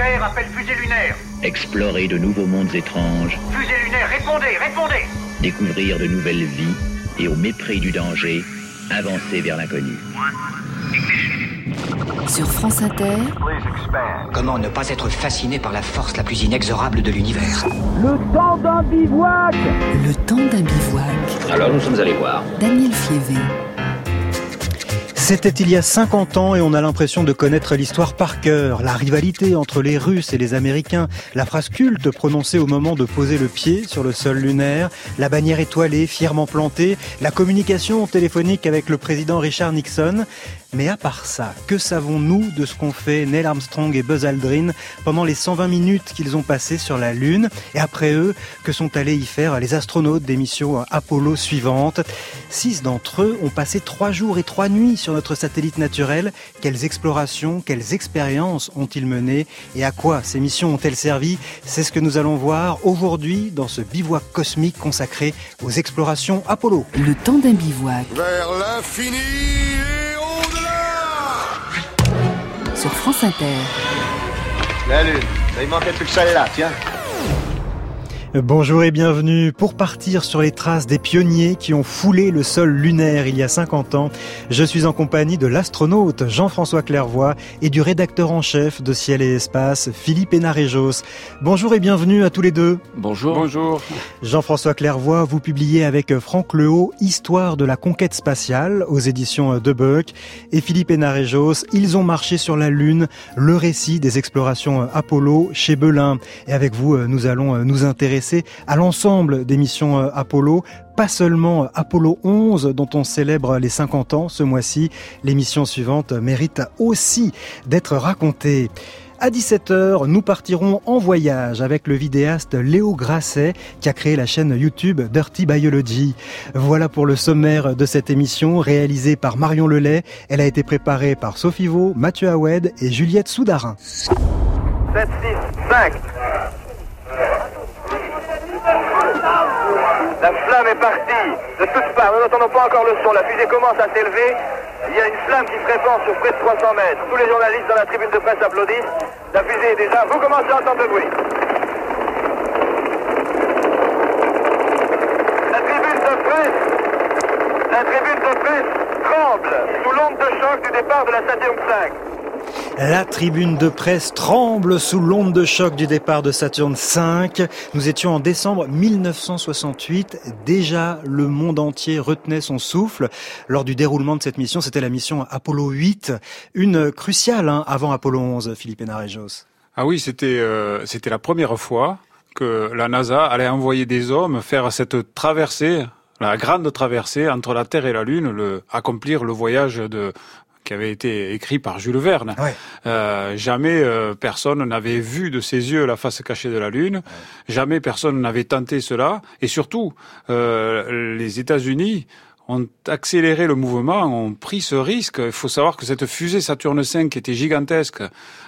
Terre, appelle fusée lunaire. Explorer de nouveaux mondes étranges. Fusée lunaire, répondez, répondez Découvrir de nouvelles vies et au mépris du danger, avancer vers l'inconnu. Sur France Inter, Comment ne pas être fasciné par la force la plus inexorable de l'univers? Le temps d'un bivouac. Alors nous sommes allés voir. Daniel Fievé. C'était il y a 50 ans et on a l'impression de connaître l'histoire par cœur. La rivalité entre les Russes et les Américains, la phrase culte prononcée au moment de poser le pied sur le sol lunaire, la bannière étoilée fièrement plantée, la communication téléphonique avec le président Richard Nixon. Mais à part ça, que savons-nous de ce qu'ont fait Neil Armstrong et Buzz Aldrin pendant les 120 minutes qu'ils ont passées sur la Lune Et après eux, que sont allés y faire les astronautes des missions Apollo suivantes? Six d'entre eux ont passé trois jours et trois nuits sur notre satellite naturel. Quelles explorations, quelles expériences ont-ils menées Et à quoi ces missions ont-elles servi? C'est ce que nous allons voir aujourd'hui dans ce bivouac cosmique consacré aux explorations Apollo. Le temps d'un bivouac Vers l'infini sur France Inter. La lune. Il manquait plus que celle-là, tiens. Bonjour et bienvenue. Pour partir sur les traces des pionniers qui ont foulé le sol lunaire il y a 50 ans, je suis en compagnie de l'astronaute Jean-François Clairvoy et du rédacteur en chef de Ciel et Espace, Philippe Hénarejos. Bonjour et bienvenue à tous les deux. Bonjour. Bonjour. Jean-François Clairvoy, vous publiez avec Franck Lehaut Histoire de la conquête spatiale aux éditions de Buck et Philippe Hénarejos, Ils ont marché sur la Lune, le récit des explorations Apollo chez Belin. Et avec vous, nous allons nous intéresser à l'ensemble des missions euh, Apollo, pas seulement Apollo 11 dont on célèbre les 50 ans ce mois-ci, l'émission suivante mérite aussi d'être racontée. À 17h, nous partirons en voyage avec le vidéaste Léo Grasset qui a créé la chaîne YouTube Dirty Biology. Voilà pour le sommaire de cette émission réalisée par Marion Lelay. Elle a été préparée par Sophie Vaux, Mathieu Awed et Juliette Soudarin. 7, 6, 5. La flamme est partie de toutes parts. Nous n'entendons pas encore le son. La fusée commence à s'élever. Il y a une flamme qui se répand sur près de 300 mètres. Tous les journalistes dans la tribune de presse applaudissent. La fusée est déjà. Vous commencez à entendre le bruit. La tribune de presse. La tribune de presse tremble sous l'onde de choc du départ de la Saturn 5. La tribune de presse tremble sous l'onde de choc du départ de Saturne V. Nous étions en décembre 1968. Déjà, le monde entier retenait son souffle. Lors du déroulement de cette mission, c'était la mission Apollo 8, une cruciale hein, avant Apollo 11, Philippe Hénarejos. Ah oui, c'était euh, c'était la première fois que la NASA allait envoyer des hommes faire cette traversée, la grande traversée entre la Terre et la Lune, accomplir le voyage de qui avait été écrit par Jules Verne. Ouais. Euh, jamais euh, personne n'avait vu de ses yeux la face cachée de la Lune. Jamais personne n'avait tenté cela. Et surtout, euh, les États-Unis ont accéléré le mouvement, ont pris ce risque. Il faut savoir que cette fusée Saturne V, qui était gigantesque,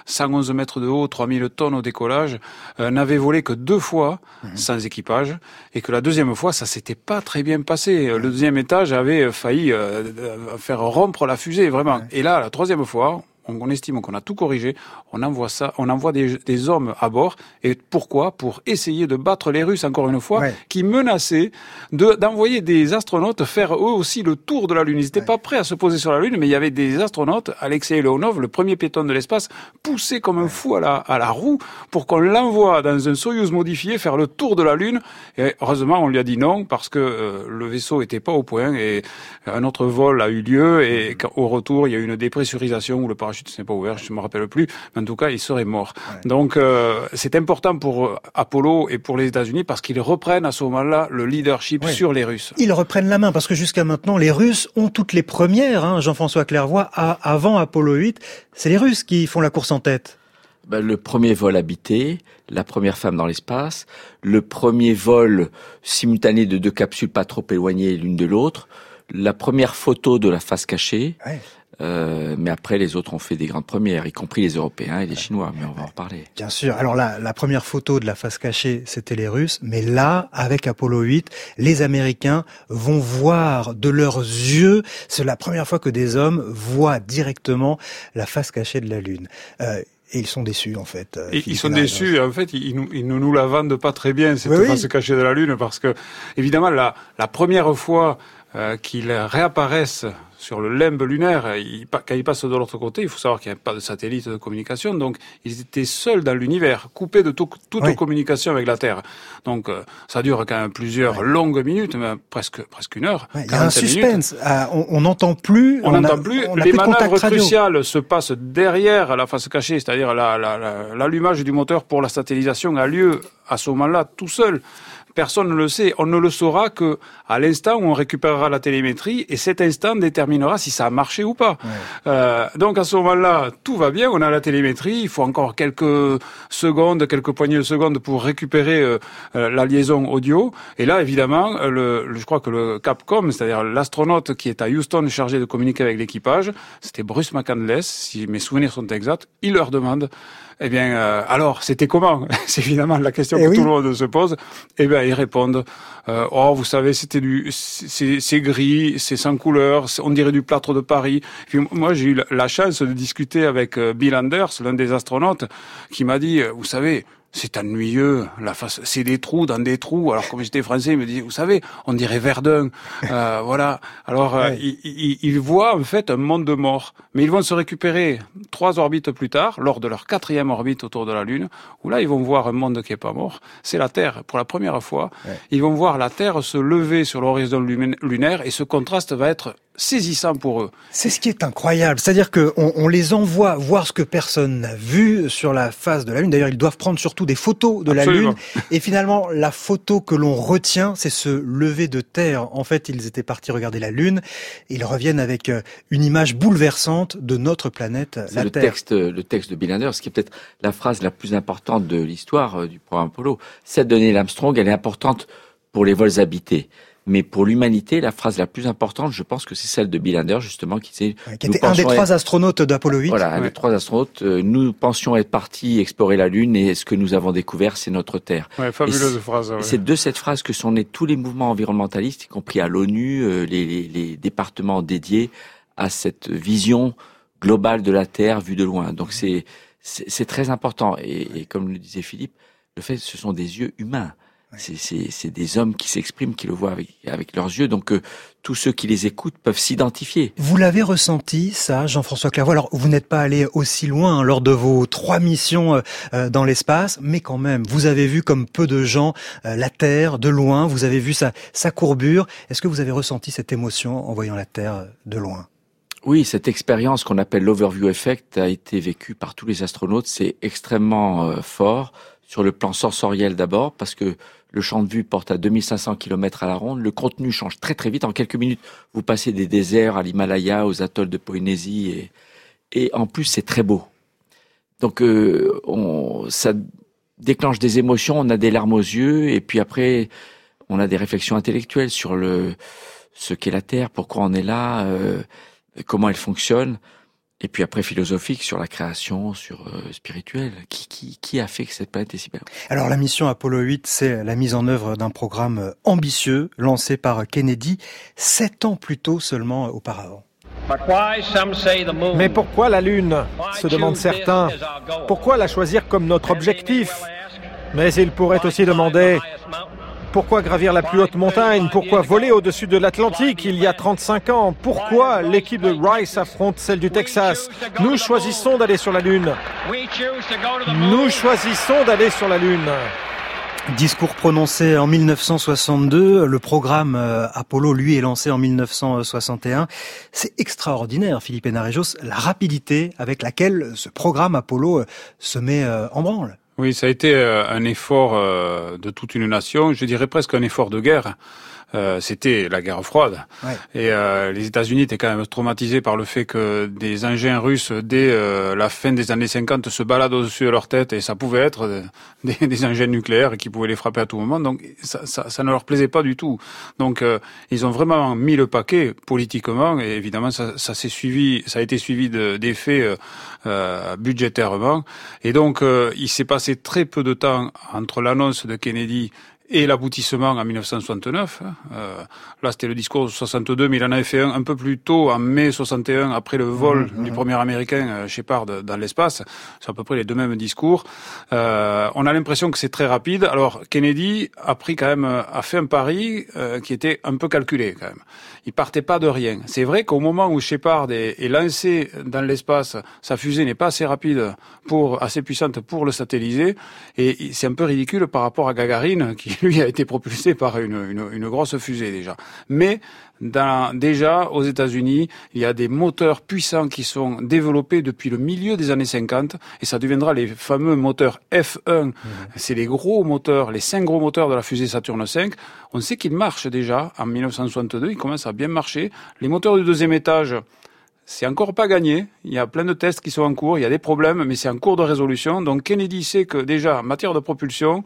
111 mètres de haut, 3000 tonnes au décollage, euh, n'avait volé que deux fois sans équipage, et que la deuxième fois, ça s'était pas très bien passé. Le deuxième étage avait failli euh, euh, faire rompre la fusée, vraiment. Et là, la troisième fois, on, on estime qu'on a tout corrigé, on envoie ça, on envoie des, des hommes à bord. Et pourquoi? Pour essayer de battre les Russes encore une fois, Ouais. qui menaçaient de- d'envoyer des astronautes faire eux aussi le tour de la Lune. Ils n'étaient pas prêts à se poser sur la Lune, mais il y avait des astronautes, Alexei Leonov, le premier piéton de l'espace, poussé comme un fou à la, à la roue pour qu'on l'envoie dans un Soyuz modifié faire le tour de la Lune. Et heureusement, on lui a dit non parce que euh, le vaisseau était pas au point et un autre vol a eu lieu et au retour, il y a eu une dépressurisation où le parachute s'est pas ouvert, je ne me rappelle plus, mais en tout cas, il serait mort. Donc, euh, c'est important pour euh, Apollo et pour les États-Unis parce qu'ils reprennent à ce moment-là le leadership Ouais. sur les Russes. Ils reprennent la main parce que jusqu'à maintenant, les Russes ont toutes les premières. Hein, Jean-François Clairvoy, à- avant Apollo 8, c'est les Russes qui font la course en tête. Ben, le premier vol habité, la première femme dans l'espace, le premier vol simultané de deux capsules pas trop éloignées l'une de l'autre, la première photo de la face cachée, Ouais. Euh, mais après les autres ont fait des grandes premières, y compris les Européens et les Chinois, mais on va en reparler. Bien sûr. Alors là, la première photo de la face cachée, c'était les Russes. Mais là, avec Apollo 8, les Américains vont voir de leurs yeux. C'est la première fois que des hommes voient directement la face cachée de la Lune. Euh, Et ils sont déçus, en fait. euh, Et ils sont déçus. En fait, ils, nous, ils ne nous la vendent pas très bien cette Oui, oui. face cachée de la Lune, parce que évidemment, la, la première fois euh, qu'ils réapparaissent sur le limbe lunaire, quand ils passent de l'autre côté, il faut savoir qu'il n'y a pas de satellite de communication, donc ils étaient seuls dans l'univers, coupés de tout- toute Oui. communication avec la Terre. Donc euh, ça dure quand même plusieurs longues minutes, mais presque presque une heure. Ouais, Il y a un 45 minutes. suspense. Ah, on n'entend plus. On n'entend plus. on a les plus manœuvres cruciales se passent derrière la face cachée, c'est-à-dire la- la- la- l'allumage du moteur pour la satellisation a lieu à ce moment-là tout seul. Personne ne le sait. On ne le saura que à l'instant où on récupérera la télémétrie et cet instant déterminera si ça a marché ou pas. Euh, donc à ce moment-là, tout va bien. On a la télémétrie. Il faut encore quelques secondes, quelques poignées de secondes pour récupérer euh, euh, la liaison audio. Et là, évidemment, le, le- je crois que le Capcom, c'est-à-dire l'astronaute qui est à Houston chargé de communiquer avec l'équipage, c'était Bruce McCandless, si mes souvenirs sont exacts. Il leur demande. Eh bien, euh, alors, c'était comment C'est évidemment la question Eh que oui. tout le monde se pose. Eh bien, ils répondent euh, Oh, vous savez, c'était du, c'est gris, c'est sans couleur, on dirait du plâtre de Paris. Puis moi, j'ai eu la- la chance de discuter avec euh, Bill Anders, l'un des astronautes, qui m'a dit, euh, vous savez. C'est ennuyeux, la face, c'est des trous dans des trous. Alors comme j'étais français, il me dit, vous savez, on dirait Verdun, euh, voilà. Alors euh, ils, ils, ils voient en fait un monde de mort, mais ils vont se récupérer trois orbites plus tard, lors de leur quatrième orbite autour de la Lune, où là ils vont voir un monde qui est pas mort. C'est la Terre pour la première fois. Ouais. Ils vont voir la Terre se lever sur l'horizon lunaire et ce contraste va être saisissant pour eux. C'est ce qui est incroyable. C'est-à-dire qu'on on les envoie voir ce que personne n'a vu sur la face de la Lune. D'ailleurs, ils doivent prendre surtout des photos de la. Lune. Et finalement, la photo que l'on retient, c'est ce lever de terre. En fait, ils étaient partis regarder la Lune. Ils reviennent avec euh, une image bouleversante de notre planète, C'est la le Terre. texte, le texte de Bill Anders, qui est peut-être la phrase la plus importante de l'histoire euh, du programme Apollo. Cette de Neil Armstrong, elle est importante pour les vols habités. Mais pour l'humanité, la phrase la plus importante, je pense que c'est celle de Bill Anders, justement, qui disait... Ouais, qui était un des trois être- astronautes d'Apollo 8. Voilà, un Ouais. des trois astronautes. euh, Nous pensions être partis explorer la Lune et ce que nous avons découvert, c'est notre Terre. Ouais, fabuleuse c'est- phrase. c'est de cette phrase que sont nés tous les mouvements environnementalistes, y compris à l'ONU, euh, les, les- les départements dédiés à cette vision globale de la Terre vue de loin. Donc c'est c'est c'est très important. Et, et comme le disait Philippe, le fait, ce sont des yeux humains. C'est- des hommes qui s'expriment, qui le voient avec, avec leurs yeux. Donc euh, tous ceux qui les écoutent peuvent s'identifier. Vous l'avez ressenti, ça, Jean-François Clairvoy? Alors, vous n'êtes pas allé aussi loin hein, lors de vos trois missions euh, euh, dans l'espace, mais quand même, vous avez vu comme peu de gens euh, la Terre de loin. Vous avez vu sa, sa courbure. Est-ce que vous avez ressenti cette émotion en voyant la Terre euh, de loin? Oui, cette expérience qu'on appelle l'overview effect a été vécue par tous les astronautes. C'est extrêmement euh, fort sur le plan sensoriel d'abord, parce que le champ de vue porte à 2500 km à la ronde. Le contenu change très très vite. En quelques minutes, vous passez des déserts à l'Himalaya, aux atolls de Polynésie, et, en plus c'est très beau. Donc euh, ça déclenche des émotions, on a des larmes aux yeux, et puis après on a des réflexions intellectuelles sur le ce qu'est la Terre, pourquoi on est là. euh, comment elle fonctionne, et puis après philosophique sur la création, sur euh, spirituel. Qui, qui, qui a fait que cette planète est si belle? Alors, la mission Apollo 8, c'est la mise en œuvre d'un programme euh, ambitieux lancé par Kennedy sept ans plus tôt seulement auparavant. Mais pourquoi la Lune? Se demandent certains. Pourquoi la choisir comme notre objectif? Mais ils pourraient aussi demander pourquoi gravir la plus haute montagne? Pourquoi voler au-dessus de l'Atlantique il y a 35 ans? Pourquoi l'équipe de Rice affronte celle du Texas? Nous choisissons d'aller sur la Lune. Nous choisissons d'aller sur la Lune. Discours prononcé en 1962, le programme euh, Apollo, lui, est lancé en 1961. C'est extraordinaire, Philippe Hénarejos, la rapidité avec laquelle ce programme Apollo euh, se met euh, en branle. Oui, ça a été euh, un effort euh, de toute une nation, je dirais presque un effort de guerre. Euh, C'était la guerre froide. Ouais. Et euh, les États-Unis étaient quand même traumatisés par le fait que des engins russes, dès euh, la fin des années 50, se baladent au-dessus de leur tête, et ça pouvait être euh, des, des engins nucléaires qui pouvaient les frapper à tout moment. Donc ça, ça, ça ne leur plaisait pas du tout. Donc euh, ils ont vraiment mis le paquet politiquement, et évidemment ça, ça s'est suivi, ça a été suivi de- d'effets euh, budgétairement. Et donc euh, il s'est passé très peu de temps entre l'annonce de Kennedy et l'aboutissement en 1969. Hein. Euh, là, c'était le discours de 62, mais il en avait fait un un peu plus tôt, en mai 61, après le vol Mmh, du mmh. premier Américain, euh, Shepard, dans l'espace. C'est à peu près les deux mêmes discours. Euh, on a l'impression que c'est très rapide. Alors, Kennedy a pris quand même, euh, a fait un pari euh, qui était un peu calculé quand même. Il partait pas de rien. C'est vrai qu'au moment où Shepard est, lancé dans l'espace, sa fusée n'est pas assez rapide pour, assez puissante pour le satelliser, et c'est un peu ridicule par rapport à Gagarine, qui lui a été propulsé par une, une grosse fusée déjà. Mais dans, déjà aux États-Unis, il y a des moteurs puissants qui sont développés depuis le milieu des années 50, et ça deviendra les fameux moteurs F1. C'est les gros moteurs, les cinq gros moteurs de la fusée Saturne V. On sait qu'ils marchent déjà en 1962, ils commencent à bien marcher. Les moteurs du deuxième étage, c'est encore pas gagné. Il y a plein de tests qui sont en cours. Il y a des problèmes, mais c'est en cours de résolution. Donc Kennedy sait que déjà, en matière de propulsion,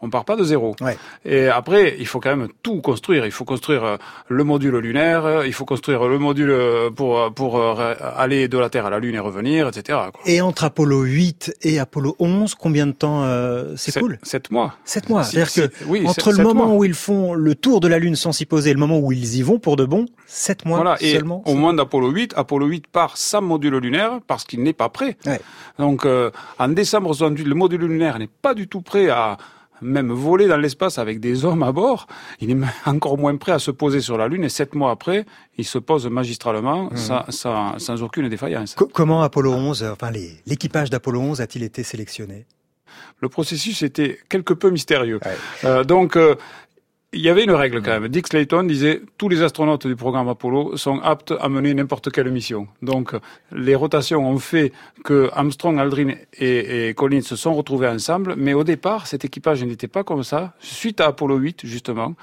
on part pas de zéro. Ouais. Et après, il faut quand même tout construire. Il faut construire euh, le module lunaire, euh, il faut construire le module euh, pour pour aller de la Terre à la Lune et revenir, etc. quoi. Et entre Apollo 8 et Apollo 11, combien de temps euh, Sept- s'écoule Sept mois. Sept mois. C'est-à-dire que oui, entre le moment mois. où ils font le tour de la Lune sans s'y poser et le moment où ils y vont pour de bon, sept mois Voilà, et seulement. au moment d'Apollo 8, Apollo 8 part sans module lunaire parce qu'il n'est pas prêt. Ouais. Donc euh, en décembre 68, le module lunaire n'est pas du tout prêt à même voler dans l'espace avec des hommes à bord. Il est encore moins prêt à se poser sur la Lune et sept mois après, il se pose magistralement sans, sans, sans aucune défaillance. Co- comment Apollo 11, euh, enfin l'équipage d'Apollo 11 a-t-il été sélectionné? Le processus était quelque peu mystérieux. Euh, donc, euh, il y avait une règle quand même. Dick Slayton disait tous les astronautes du programme Apollo sont aptes à mener n'importe quelle mission. Donc, les rotations ont fait que Armstrong, Aldrin et, et Collins se sont retrouvés ensemble. Mais au départ, cet équipage n'était pas comme ça. Suite à Apollo 8, justement,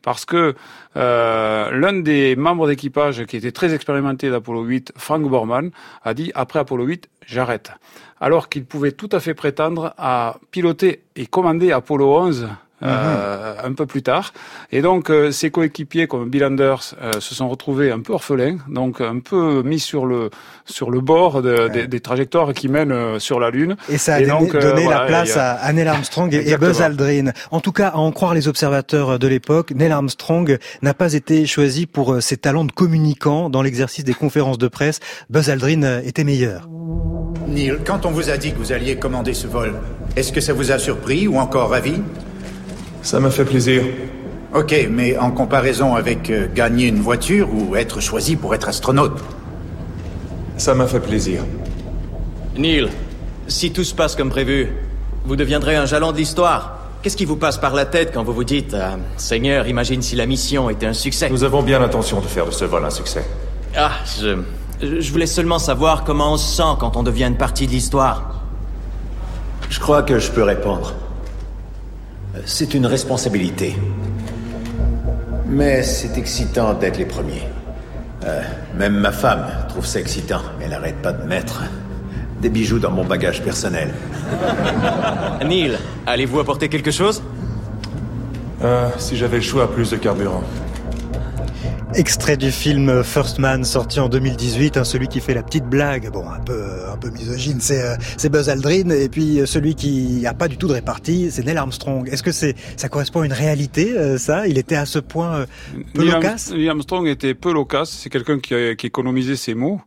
parce que euh, l'un des membres d'équipage qui était très expérimenté d'Apollo 8, Frank Borman, a dit après Apollo 8, j'arrête. Alors qu'il pouvait tout à fait prétendre à piloter et commander Apollo 11 euh, un peu plus tard. Et donc, euh, ses coéquipiers comme Bill Anders euh, se sont retrouvés un peu orphelins, donc un peu mis sur le sur le bord de- des, des trajectoires qui mènent euh, sur la Lune. Et ça a Et donné, donc, euh, donné voilà, la place a- à, Neil Armstrong et-. Buzz Aldrin. En tout cas, à en croire les observateurs de l'époque, Neil Armstrong n'a pas été choisi pour ses talents de communicant dans l'exercice des conférences de presse. Buzz Aldrin était meilleur. Neil, quand on vous a dit que vous alliez commander ce vol, est-ce que ça vous a surpris ou encore ravi? Ça m'a fait plaisir. Ok, mais en comparaison avec euh, gagner une voiture ou être choisi pour être astronaute Ça m'a fait plaisir. Neil, si tout se passe comme prévu, vous deviendrez un jalon de l'histoire. Qu'est-ce qui vous passe par la tête quand vous vous dites euh, Seigneur, imagine si la mission était un succès Nous avons bien l'intention de faire de ce vol un succès. Ah, je... Je voulais seulement savoir comment on se sent quand on devient une partie de l'histoire. Je crois que je peux répondre. C'est une responsabilité. Mais c'est excitant d'être les premiers. Euh, même ma femme trouve ça excitant. Elle arrête pas de mettre des bijoux dans mon bagage personnel. Neil, allez-vous apporter quelque chose? Euh, si j'avais le choix, plus de carburant. Extrait du film First Man sorti en 2018, hein, celui qui fait la petite blague, bon un peu un peu misogyne, c'est euh, c'est Buzz Aldrin et puis euh, celui qui a pas du tout de répartie, c'est Neil Armstrong. Est-ce que c'est ça correspond à une réalité euh, ça? Il était à ce point euh, peu Neil loquace? Neil Armstrong était peu loquace. C'est quelqu'un qui, qui économisait ses mots.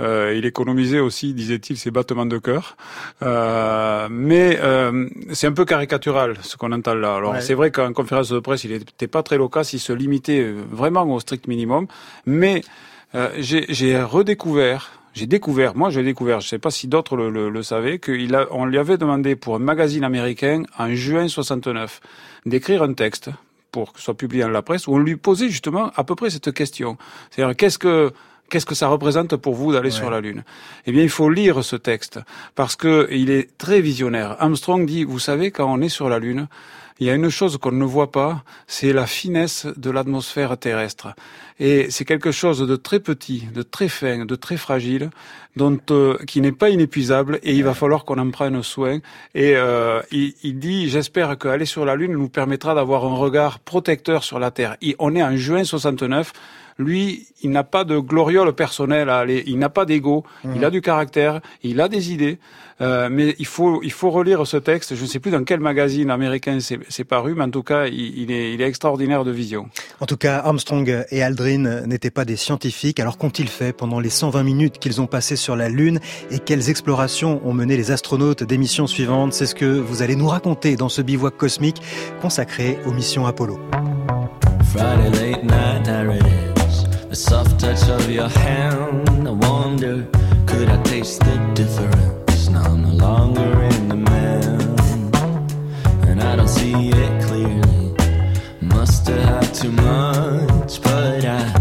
Euh, il économisait aussi, disait-il, ses battements de cœur. Euh, mais euh, c'est un peu caricatural ce qu'on entend là. Alors Ouais. c'est vrai qu'en conférence de presse, il n'était pas très loquace. Il se limitait vraiment au strict minimum. Mais euh, j'ai j'ai redécouvert. J'ai découvert, moi j'ai découvert, je ne sais pas si d'autres le, le, le savaient, qu'on lui avait demandé pour un magazine américain en juin 69 d'écrire un texte pour que ce soit publié dans la presse, où on lui posait justement à peu près cette question. C'est-à-dire, qu'est-ce que Qu'est-ce que ça représente pour vous d'aller sur la Lune? Eh bien, il faut lire ce texte parce que il est très visionnaire. Armstrong dit, vous savez, quand on est sur la Lune, il y a une chose qu'on ne voit pas, c'est la finesse de l'atmosphère terrestre. Et c'est quelque chose de très petit, de très fin, de très fragile, dont euh, qui n'est pas inépuisable. Et il va falloir qu'on en prenne soin. Et euh, il, il dit, j'espère qu'aller sur la Lune nous permettra d'avoir un regard protecteur sur la Terre. Et on est en juin 69. Lui, il n'a pas de gloriole personnelle à aller, il n'a pas d'ego, il a du caractère, il a des idées. Euh, mais il faut, il faut relire ce texte. Je ne sais plus dans quel magazine américain c'est paru, mais en tout cas, il, est, il est extraordinaire de vision. En tout cas, Armstrong et Aldrin n'étaient pas des scientifiques. Alors qu'ont-ils fait pendant les 120 minutes qu'ils ont passées sur la Lune et quelles explorations ont mené les astronautes des missions suivantes? C'est ce que vous allez nous raconter dans ce bivouac cosmique consacré aux missions Apollo. Friday late night. The soft touch of your hand. I wonder, could I taste the difference? Now no longer in and I don't see it clearly. Must have too but I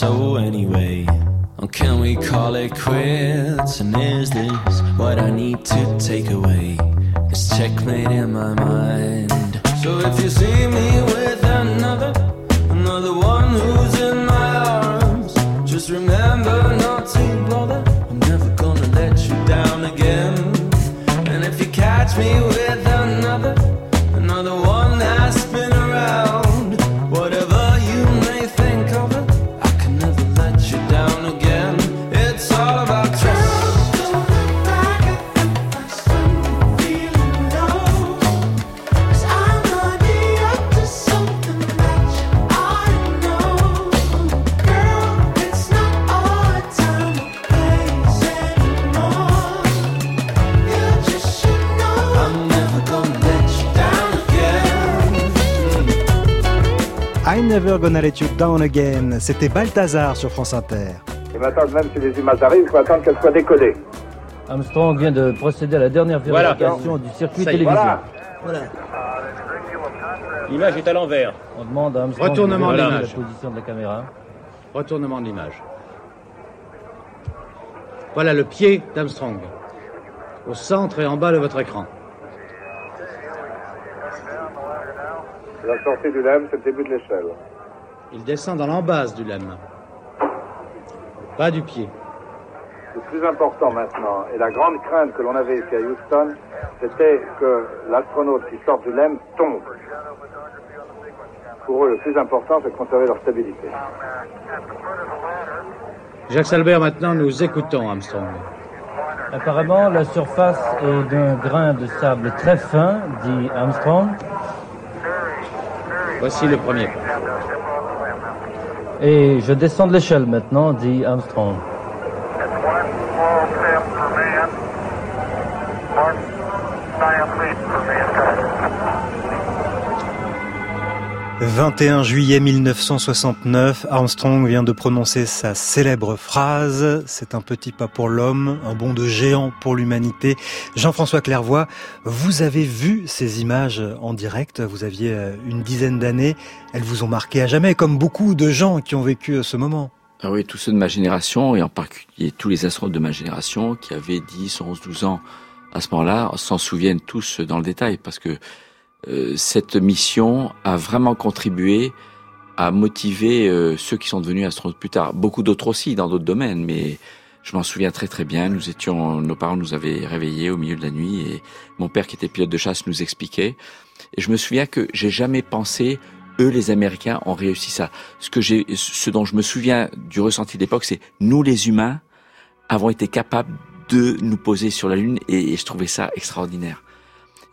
so anyway. Never gonna let you down again. C'était Balthazar sur France Inter. Et maintenant, même si les images arrivent, il faut attendre qu'elles soient décodées. Armstrong vient de procéder à la dernière Voilà. vérification du circuit télévisé. voilà. L'image est à l'envers. On demande à Armstrong Retournement de de vérifier l'image. la position de la caméra. Retournement de l'image. Voilà le pied d'Armstrong. Au centre et en bas de votre écran. La sortie du LEM, c'est le début de l'échelle. Il descend dans l'embase du lemme. Pas du pied. Le plus important maintenant, et la grande crainte que l'on avait ici à Houston, c'était que l'astronaute qui sort du LEM tombe. Pour eux, le plus important, c'est de conserver leur stabilité. Jacques Salbert, maintenant, nous écoutons Armstrong. Apparemment, la surface est d'un grain de sable très fin, dit Armstrong. Voici le premier. Et je descends de l'échelle maintenant, dit Armstrong. 21 juillet 1969, Armstrong vient de prononcer sa célèbre phrase C'est un petit pas pour l'homme, un bond de géant pour l'humanité. Jean-François Clairvoy, vous avez vu ces images en direct, vous aviez euh, une dizaine d'années, elles vous ont marqué à jamais, comme beaucoup de gens qui ont vécu ce moment. Ah oui, tous ceux de ma génération, et en particulier tous les astronautes de ma génération, qui avaient 10, 11, 12 ans à ce moment-là, s'en souviennent tous dans le détail, parce que euh, cette mission a vraiment contribué à motiver euh, ceux qui sont devenus astronautes plus tard. Beaucoup d'autres aussi dans d'autres domaines, mais je m'en souviens très très bien. Nous étions, nos parents nous avaient réveillés au milieu de la nuit et mon père qui était pilote de chasse nous expliquait. Et je me souviens que j'ai jamais pensé eux, les Américains, ont réussi ça. Ce que j'ai, ce dont je me souviens du ressenti de l'époque, c'est nous, les humains, avons été capables de nous poser sur la Lune et, et je trouvais ça extraordinaire.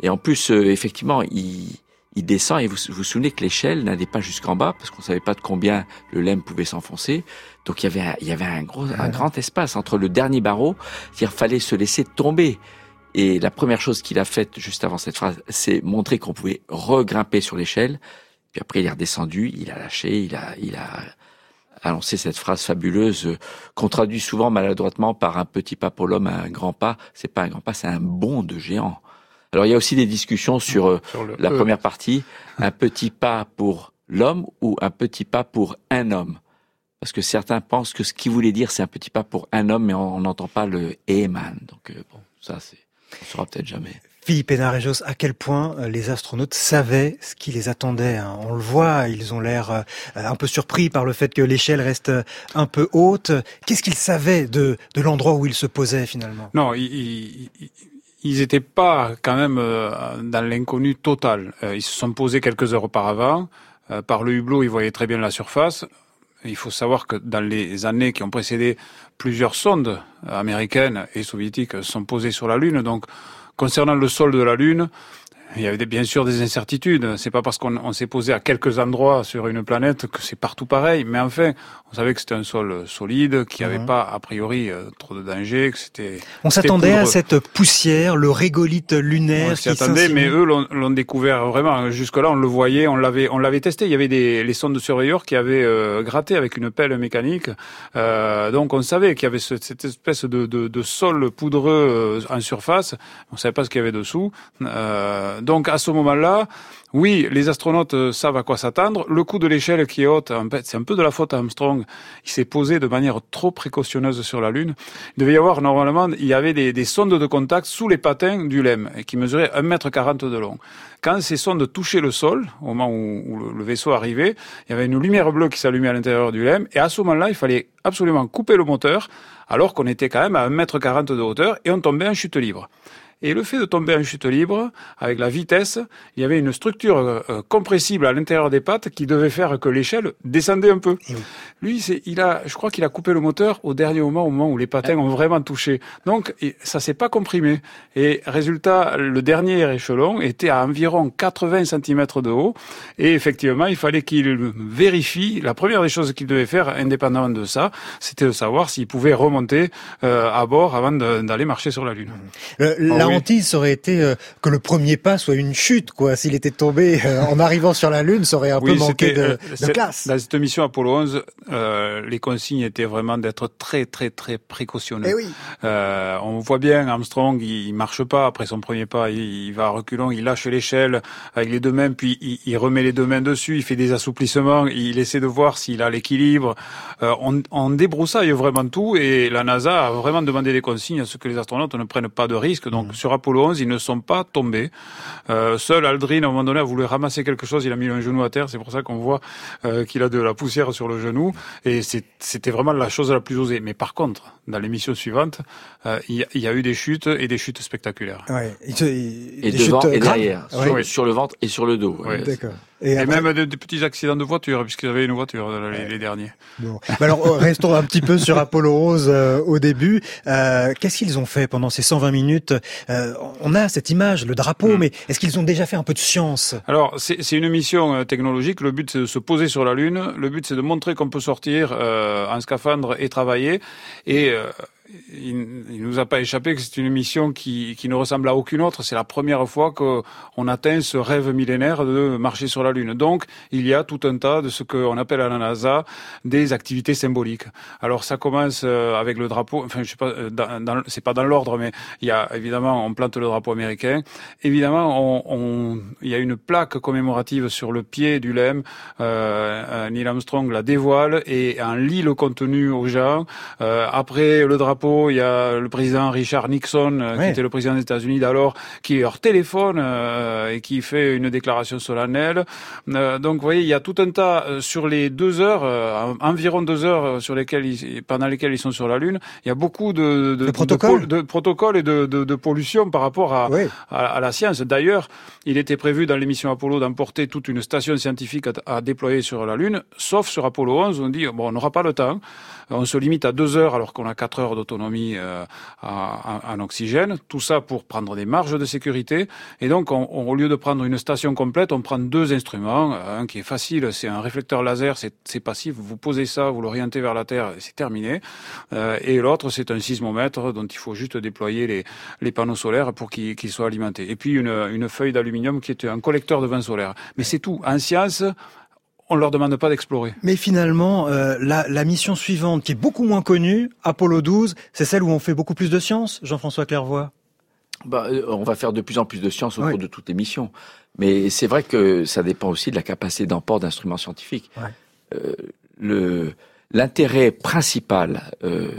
Et en plus, euh, effectivement, ils, il descend et vous vous souvenez que l'échelle n'allait pas jusqu'en bas parce qu'on savait pas de combien le lemme pouvait s'enfoncer. Donc il y avait un, il y avait un gros un grand espace entre le dernier barreau, c'est-à-dire fallait se laisser tomber. Et la première chose qu'il a faite juste avant cette phrase, c'est montrer qu'on pouvait regrimper sur l'échelle. Puis après il est redescendu, il a lâché, il a il a annoncé cette phrase fabuleuse euh, qu'on traduit souvent maladroitement par un petit pas pour l'homme, un grand pas. C'est pas un grand pas, c'est un bond de géant. Alors il y a aussi des discussions sur, euh, la E. première partie, un petit pas pour l'homme ou un petit pas pour un homme? Parce que certains pensent que ce qu'il voulait dire, c'est un petit pas pour un homme, mais on n'entend pas le Eman. Donc euh, bon, ça, c'est, on saura peut-être jamais. Philippe Hénarejos, à quel point euh, les astronautes savaient ce qui les attendait. hein? On le voit, ils ont l'air euh, un peu surpris par le fait que l'échelle reste un peu haute. Qu'est-ce qu'ils savaient de, de l'endroit où ils se posaient finalement? Non, ils, ils, ils- ils étaient pas quand même euh, dans l'inconnu total. Euh, Ils se sont posés quelques heures auparavant. Euh, Par le hublot, ils voyaient très bien la surface. Il faut savoir que dans les années qui ont précédé, plusieurs sondes américaines et soviétiques sont posées sur la Lune. Donc, concernant le sol de la Lune, il y avait des- bien sûr des incertitudes. C'est pas parce qu'on on s'est posé à quelques endroits sur une planète que c'est partout pareil. Mais enfin, on savait que c'était un sol solide, qu'il n'y avait Mhm. pas a priori euh, trop de danger, que c'était. On s'attendait à cette poussière, le régolithe lunaire On s'y attendait, mais eux l'ont découvert vraiment. Jusque-là, on le voyait, on l'avait, on l'avait testé. Il y avait des les sondes de surveilleurs qui avaient euh, gratté avec une pelle mécanique. Euh, donc, on savait qu'il y avait ce- cette espèce de, de, de sol poudreux euh, en surface. On savait pas ce qu'il y avait dessous. Euh, donc, à ce moment-là, oui, les astronautes euh, savent à quoi s'attendre. Le coup de l'échelle qui est haute, c'est un peu de la faute à Armstrong. Il s'est posé de manière trop précautionneuse sur la Lune. Il devait y avoir, normalement, il y avait des, des sondes de contact sous les patins du LEM, qui mesuraient 1m40 de long. Quand ces sondes touchaient le sol, au moment où, où le, le vaisseau arrivait, il y avait une lumière bleue qui s'allumait à l'intérieur du LEM, et à ce moment-là, il fallait absolument couper le moteur, alors qu'on était quand même à 1m40 de hauteur, et on tombait en chute libre. Et le fait de tomber en chute libre, avec la vitesse, il y avait une structure euh, euh, compressible à l'intérieur des pattes qui devait faire que l'échelle descendait un peu. Lui, c'est, il a, je crois qu'il a coupé le moteur au dernier moment, au moment où les patins ont vraiment touché. Donc, ça s'est pas comprimé. Et résultat, le dernier échelon était à environ 80 cm de haut. Et effectivement, il fallait qu'il vérifie. La première des choses qu'il devait faire, indépendamment de ça, c'était de savoir s'il pouvait remonter euh, à bord avant de- d'aller marcher sur la Lune. Le- Ah la oui. hantise aurait été euh, que le premier pas soit une chute, quoi. S'il était tombé euh, en arrivant sur la Lune, ça aurait un peu manqué de, euh, de classe. Dans cette mission Apollo 11, euh, les consignes étaient vraiment d'être très, très, très précautionneux. Eh oui. Euh, on voit bien Armstrong, il, il marche pas après son premier pas, il, il va à reculons, il lâche l'échelle avec les deux mains, puis il, il remet les deux mains dessus, il fait des assouplissements, il essaie de voir s'il a l'équilibre. On, on débroussaille vraiment tout et la NASA a vraiment demandé des consignes à ce que les astronautes ne prennent pas de risques. Donc sur Apollo 11, ils ne sont pas tombés. Euh, seul Aldrin, à un moment donné, a voulu ramasser quelque chose, il a mis un genou à terre, c'est pour ça qu'on voit euh, qu'il a de la poussière sur le genou et c'était vraiment la chose la plus osée. Mais par contre, dans l'émission suivante, euh, il y, a- il y a eu des chutes et des chutes spectaculaires. Ouais. Et des devant chutes et derrière, Ouais. sur, sur le ventre et sur le dos. Ouais. D'accord. Et, Et après- même des, des petits accidents de voiture, puisqu'ils avaient une voiture, euh, les, les derniers. Bon. Bah alors euh, restons un petit peu sur Apollo 11 euh, au début. Euh, Qu'est-ce qu'ils ont fait pendant ces 120 minutes Euh, On a cette image, le drapeau, Hmm. mais est-ce qu'ils ont déjà fait un peu de science Alors, c'est une mission euh, technologique. Le but, c'est de se poser sur la Lune. Le but, c'est de montrer qu'on peut sortir euh, en scaphandre et travailler. Et euh, il, il nous a pas échappé que c'est une mission qui, qui ne ressemble à aucune autre. C'est la première fois qu'on atteint ce rêve millénaire de marcher sur la Lune. Donc, il y a tout un tas de ce qu'on appelle à la NASA des activités symboliques. Alors, ça commence euh, avec le drapeau. Enfin, je sais pas, euh, c'est pas dans l'ordre, mais il y a évidemment, on plante le drapeau américain. Évidemment, on, on- il y a une plaque commémorative sur le pied du LEM. Euh, euh, Neil Armstrong la dévoile et en lit le contenu aux gens. Euh, après le drapeau, il y a le président Richard Nixon, euh, qui était le président des États-Unis d'alors, qui leur téléphone euh, et qui fait une déclaration solennelle. Euh, donc, vous voyez, il y a tout un tas euh, sur les deux heures, euh, en- environ deux heures sur lesquelles ils, pendant lesquelles ils sont sur la Lune. Il y a beaucoup de, de, protocoles. pol- de protocoles et de, de, de pollution par rapport à, Oui. à, à la science. D'ailleurs, il était prévu dans l'émission Apollo d'emporter toute une station scientifique à, à déployer sur la Lune, sauf sur Apollo 11. On dit bon, on n'aura pas le temps. On se limite à deux heures alors qu'on a quatre heures de autonomie euh, en oxygène. Tout ça pour prendre des marges de sécurité. Et donc, on, au lieu de prendre une station complète, on prend deux instruments. Un qui est facile, c'est un réflecteur laser, c'est passif. Vous posez ça, vous l'orientez vers la Terre, c'est terminé. Euh, et l'autre, c'est un sismomètre dont il faut juste déployer les, les panneaux solaires pour qu'ils soient alimentés. Et puis une, une feuille d'aluminium qui est un collecteur de vent solaire. Mais c'est tout. En science, on ne leur demande pas d'explorer. Mais finalement, euh, la, la, mission suivante, qui est beaucoup moins connue, Apollo 12, c'est celle où on fait beaucoup plus de science, Jean-François Clairvoy? Bah, euh, On va faire de plus en plus de science au cours de toutes les missions. Mais c'est vrai que ça dépend aussi de la capacité d'emport d'instruments scientifiques. Euh, le L'intérêt principal euh,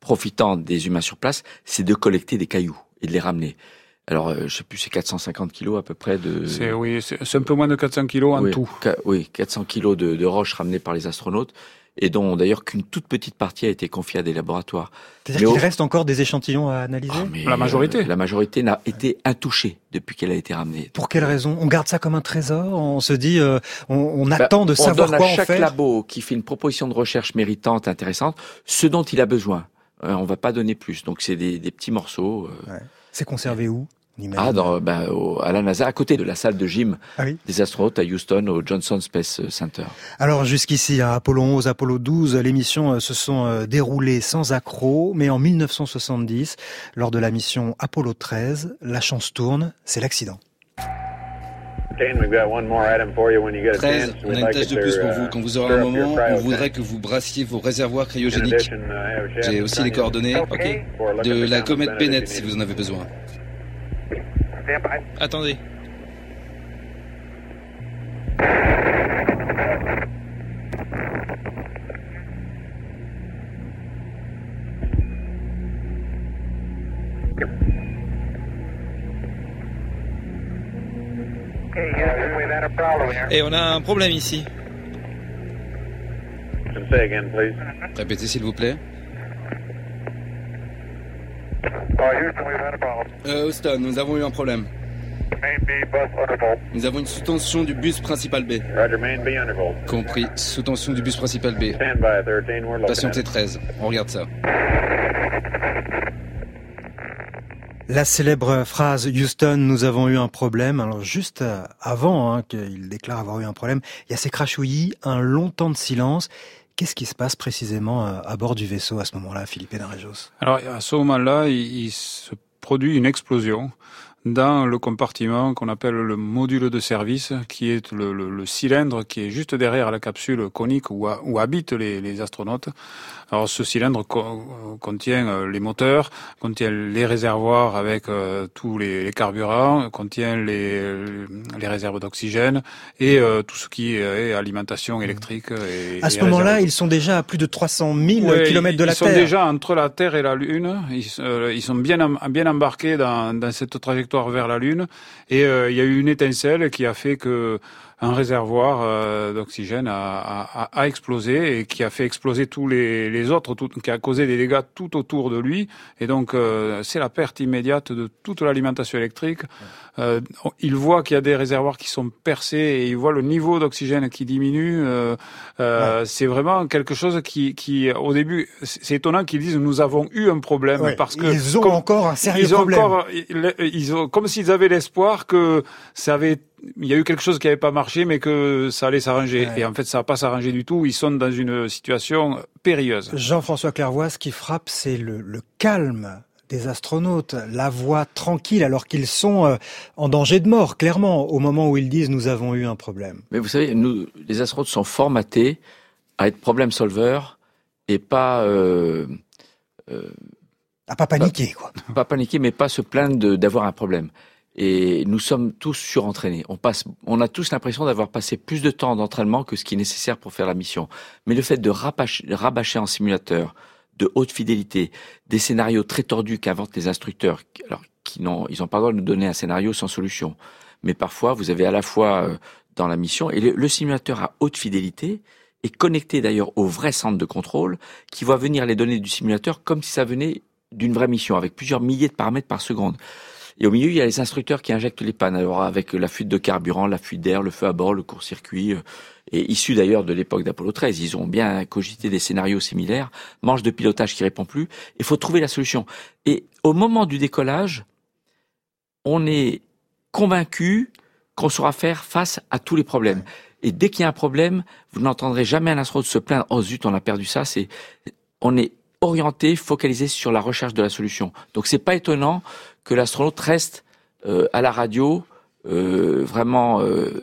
profitant des humains sur place, c'est de collecter des cailloux et de les ramener. Alors, euh, je sais plus, c'est 450 kilos à peu près de. C'est oui, c'est un peu moins de 400 kilos en tout. oui, 400 kilos de, de roches ramenées par les astronautes et dont d'ailleurs qu'une toute petite partie a été confiée à des laboratoires. C'est-à-dire qu'il reste encore des échantillons à analyser ah, La majorité. la majorité n'a été intouchée depuis qu'elle a été ramenée. Pour quelle raison? On garde ça comme un trésor? On se dit, euh, on, on bah, attend de savoir quoi on à chaque labo qui fait une proposition de recherche méritante, intéressante, ce dont il a besoin. Euh, on va pas donner plus. Donc c'est des, des, petits morceaux. Euh... C'est conservé où ah, dans, ben, à la NASA, à côté de la salle de gym ah des astronautes à Houston, au Johnson Space Center. Alors jusqu'ici, à Apollo 11, Apollo 12, les missions euh, se sont euh, déroulées sans accroc, mais en 1970, lors de la mission Apollo 13, la chance tourne, c'est l'accident. 13, on a une tâche de plus pour vous. Quand vous aurez un moment, on voudrait que vous brassiez vos réservoirs cryogéniques. Uh, J'ai aussi les coordonnées de la comète Bennett si vous en avez besoin. Attendez. Et on a un problème ici. Répétez s'il vous plaît. Euh, Houston, nous avons eu un problème. Nous avons une sous-tension du bus principal B. Compris, sous-tension du bus principal B. Patientez 13, on regarde ça. La célèbre phrase Houston, nous avons eu un problème. Alors juste euh, avant hein, qu'il déclare avoir eu un problème, il y a ces crachouillis, un long temps de silence. Qu'est-ce qui se passe précisément euh, à bord du vaisseau à ce moment-là, Philippe Darejos Alors à ce moment-là, il, se produit une explosion dans le compartiment qu'on appelle le module de service, qui est le, le, cylindre qui est juste derrière la capsule conique où, où habitent les, les, astronautes. Alors ce cylindre contient euh, les moteurs, contient les réservoirs avec euh, tous les, carburants, contient les, les réserves d'oxygène et euh, tout ce qui est alimentation électrique. Et, à ce moment-là, ils sont déjà à plus de 300 000 kilomètres de la Terre. Ils sont déjà entre la Terre et la Lune. Ils, ils sont bien, bien embarqués dans, dans cette trajectoire vers la Lune. Et euh, il y a eu une étincelle qui a fait que un réservoir euh, d'oxygène a, explosé et qui a fait exploser tous les, autres, qui a causé des dégâts tout autour de lui. Et donc, euh, c'est la perte immédiate de toute l'alimentation électrique. Euh, il voit qu'il y a des réservoirs qui sont percés et il voit le niveau d'oxygène qui diminue. Euh, euh C'est vraiment quelque chose qui, qui au début, c'est étonnant qu'ils disent nous avons eu un problème parce que ils ont encore un sérieux ils ont problème. Encore, ils ont comme s'ils avaient l'espoir que ça avait il y a eu quelque chose qui n'avait pas marché, mais que ça allait s'arranger. Et en fait, ça va pas s'arranger du tout. Ils sont dans une situation périlleuse. Jean-François Clairvoy, ce qui frappe, c'est le, le calme des astronautes, la voix tranquille alors qu'ils sont euh, en danger de mort, clairement, au moment où ils disent nous avons eu un problème. Mais vous savez, nous, les astronautes sont formatés à être problème solver et pas euh, euh, à pas paniquer, quoi. Pas paniquer, mais pas se plaindre d'avoir un problème. Et nous sommes tous surentraînés. On passe, on a tous l'impression d'avoir passé plus de temps d'entraînement que ce qui est nécessaire pour faire la mission. Mais le fait de rabâcher en simulateur, de haute fidélité, des scénarios très tordus qu'inventent les instructeurs, alors qui n'ont, ils n'ont pas le droit de nous donner un scénario sans solution. Mais parfois, vous avez à la fois euh, dans la mission, et le, simulateur à haute fidélité est connecté d'ailleurs au vrai centre de contrôle, qui va venir les données du simulateur comme si ça venait d'une vraie mission, avec plusieurs milliers de paramètres par seconde. Et au milieu, il y a les instructeurs qui injectent les pannes. Alors avec la fuite de carburant, la fuite d'air, le feu à bord, le court-circuit, euh, et issu d'ailleurs de l'époque d'Apollo 13, ils ont bien cogité des scénarios similaires. Manche de pilotage qui répond plus. Il faut trouver la solution. Et au moment du décollage, on est convaincu qu'on saura faire face à tous les problèmes. Et dès qu'il y a un problème, vous n'entendrez jamais un astronaute se plaindre. Oh zut, on a perdu ça. On est orienté, focalisé sur la recherche de la solution. Donc c'est pas étonnant que l'astronaute reste euh, à la radio, euh, vraiment euh,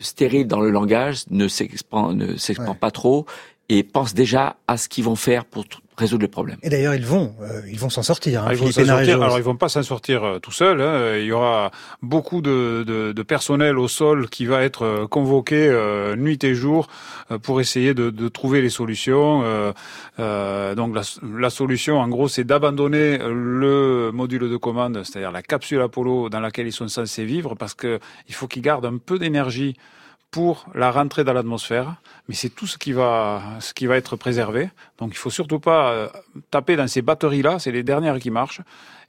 stérile dans le langage, ne s'exprime ne s'exprime pas trop et pense déjà à ce qu'ils vont faire pour résoudre le problème. Et d'ailleurs, ils vont, euh, ils vont s'en sortir. Hein, ah, ils vont s'en sortir. Alors, ils vont pas s'en sortir euh, tout seuls. Hein. Il y aura beaucoup de, de, de, personnel au sol qui va être euh, convoqué nuit et jour pour essayer de, de trouver les solutions. donc, la, la, solution, en gros, c'est d'abandonner le module de commande, c'est-à-dire la capsule Apollo dans laquelle ils sont censés vivre, parce que il faut qu'ils gardent un peu d'énergie pour la rentrée dans l'atmosphère, mais c'est tout ce qui va ce qui va être préservé. Donc il faut surtout pas euh, taper dans ces batteries là, c'est les dernières qui marchent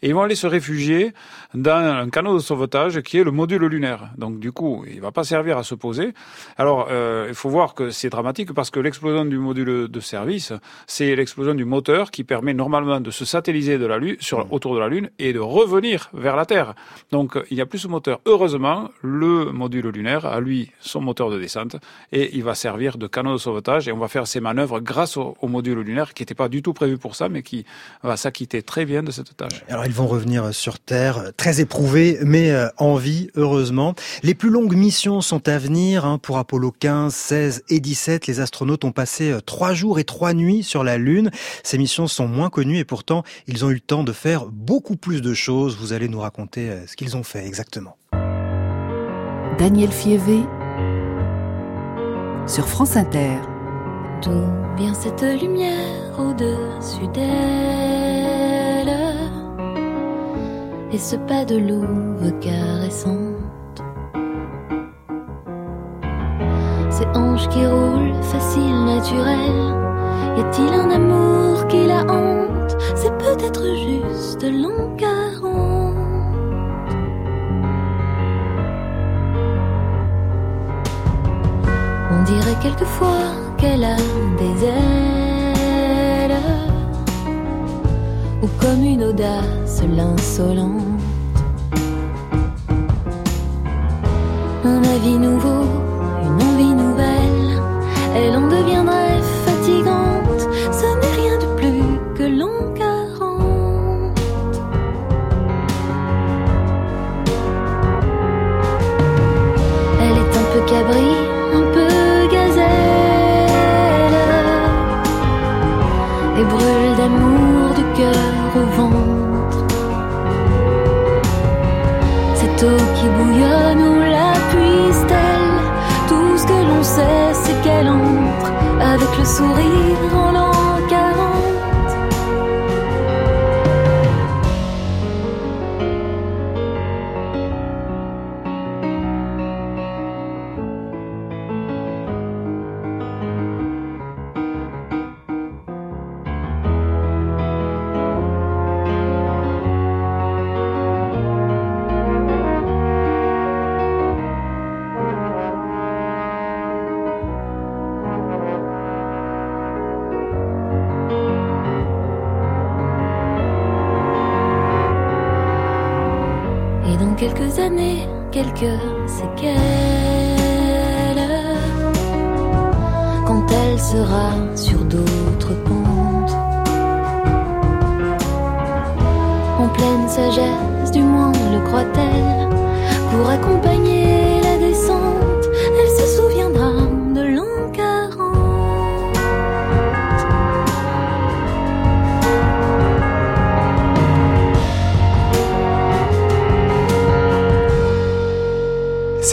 et ils vont aller se réfugier dans un canot de sauvetage qui est le module lunaire. Donc du coup, il va pas servir à se poser. Alors, euh, il faut voir que c'est dramatique parce que l'explosion du module de service, c'est l'explosion du moteur qui permet normalement de se satelliser de la Lune, sur, mmh. autour de la Lune et de revenir vers la Terre. Donc, il n'y a plus ce moteur. Heureusement, le module lunaire a lui son moteur de descente et il va servir de canot de sauvetage et on va faire ces manœuvres grâce au, module lunaire qui n'était pas du tout prévu pour ça, mais qui va s'acquitter très bien de cette tâche ils vont revenir sur Terre, très éprouvés, mais euh, en vie, heureusement. Les plus longues missions sont à venir. Hein, pour Apollo 15, 16 et 17, les astronautes ont passé euh, trois jours et trois nuits sur la Lune. Ces missions sont moins connues et pourtant, ils ont eu le temps de faire beaucoup plus de choses. Vous allez nous raconter euh, ce qu'ils ont fait exactement. Daniel Fievé sur France Inter. D'où vient cette lumière au-dessus d'elle et ce pas de louve caressante. Ces hanches qui roulent, facile, naturel. Y a-t-il un amour qui la hante? C'est peut-être juste l'an On dirait quelquefois qu'elle a des ailes ou comme une audace l'insolente. Un avis nouveau, une envie nouvelle, elle en deviendrait Cette eau qui bouillonne ou la puise-t-elle Tout ce que l'on sait, c'est qu'elle entre avec le sourire en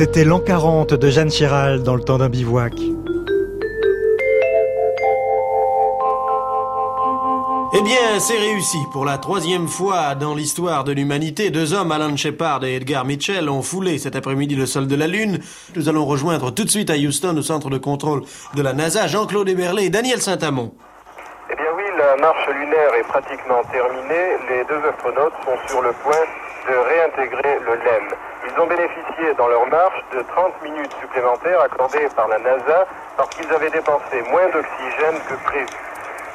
C'était l'an 40 de Jeanne Chiral dans le temps d'un bivouac. Eh bien, c'est réussi. Pour la troisième fois dans l'histoire de l'humanité, deux hommes, Alan Shepard et Edgar Mitchell, ont foulé cet après-midi le sol de la Lune. Nous allons rejoindre tout de suite à Houston, au centre de contrôle de la NASA, Jean-Claude Eberlé et Daniel Saint-Amont. Eh bien oui, la marche lunaire est pratiquement terminée. Les deux astronautes sont sur le point de réintégrer le LEM. Ils ont bénéficié dans leur marche de 30 minutes supplémentaires accordées par la NASA parce qu'ils avaient dépensé moins d'oxygène que prévu.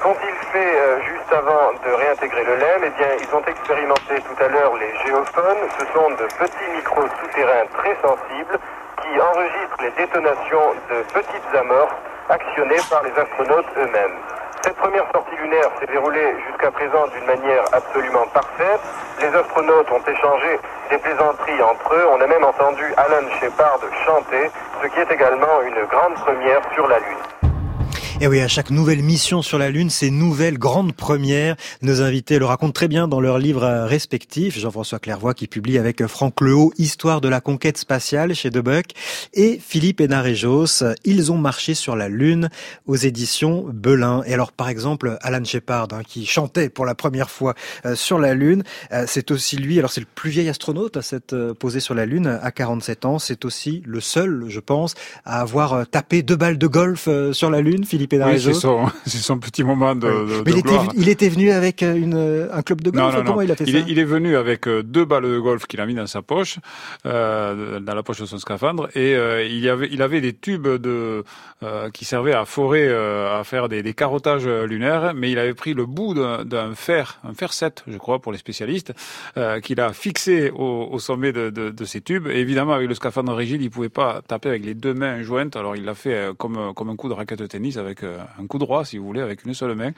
Qu'ont-ils fait euh, juste avant de réintégrer le LEM? Eh bien, ils ont expérimenté tout à l'heure les géophones. Ce sont de petits micros souterrains très sensibles qui enregistrent les détonations de petites amorces actionnées par les astronautes eux-mêmes. Cette première sortie lunaire s'est déroulée jusqu'à présent d'une manière absolument parfaite. Les astronautes ont échangé des plaisanteries entre eux. On a même entendu Alan Shepard chanter, ce qui est également une grande première sur la Lune. Et oui, à chaque nouvelle mission sur la Lune, ces nouvelles grandes premières, nos invités le racontent très bien dans leurs livres respectifs. Jean-François Clairvoy qui publie avec Franck Lehaut Histoire de la conquête spatiale chez Debuck et Philippe Hénarejos, Ils ont marché sur la Lune aux éditions Belin. Et alors, par exemple, Alan Shepard, hein, qui chantait pour la première fois euh, sur la Lune, euh, c'est aussi lui, alors c'est le plus vieil astronaute à s'être euh, posé sur la Lune à 47 ans. C'est aussi le seul, je pense, à avoir tapé deux balles de golf sur la Lune, oui, c'est son, son, petit moment de, de, Mais de il, gloire. Était, il était venu avec une, un club de golf non, non, Comment non. il a fait il ça est, il est venu avec deux balles de golf qu'il a mis dans sa poche, euh, dans la poche de son scaphandre, et euh, il, avait, il avait des tubes de, euh, qui servaient à forer, euh, à faire des, des carottages lunaires, mais il avait pris le bout d'un fer, un fer 7, je crois, pour les spécialistes, euh, qu'il a fixé au, au sommet de, de, ces tubes. Et évidemment, avec le scaphandre rigide, il pouvait pas taper avec les deux mains jointes, alors il l'a fait euh, comme, comme un coup de raquette de tennis avec un coup droit, si vous voulez, avec une seule main.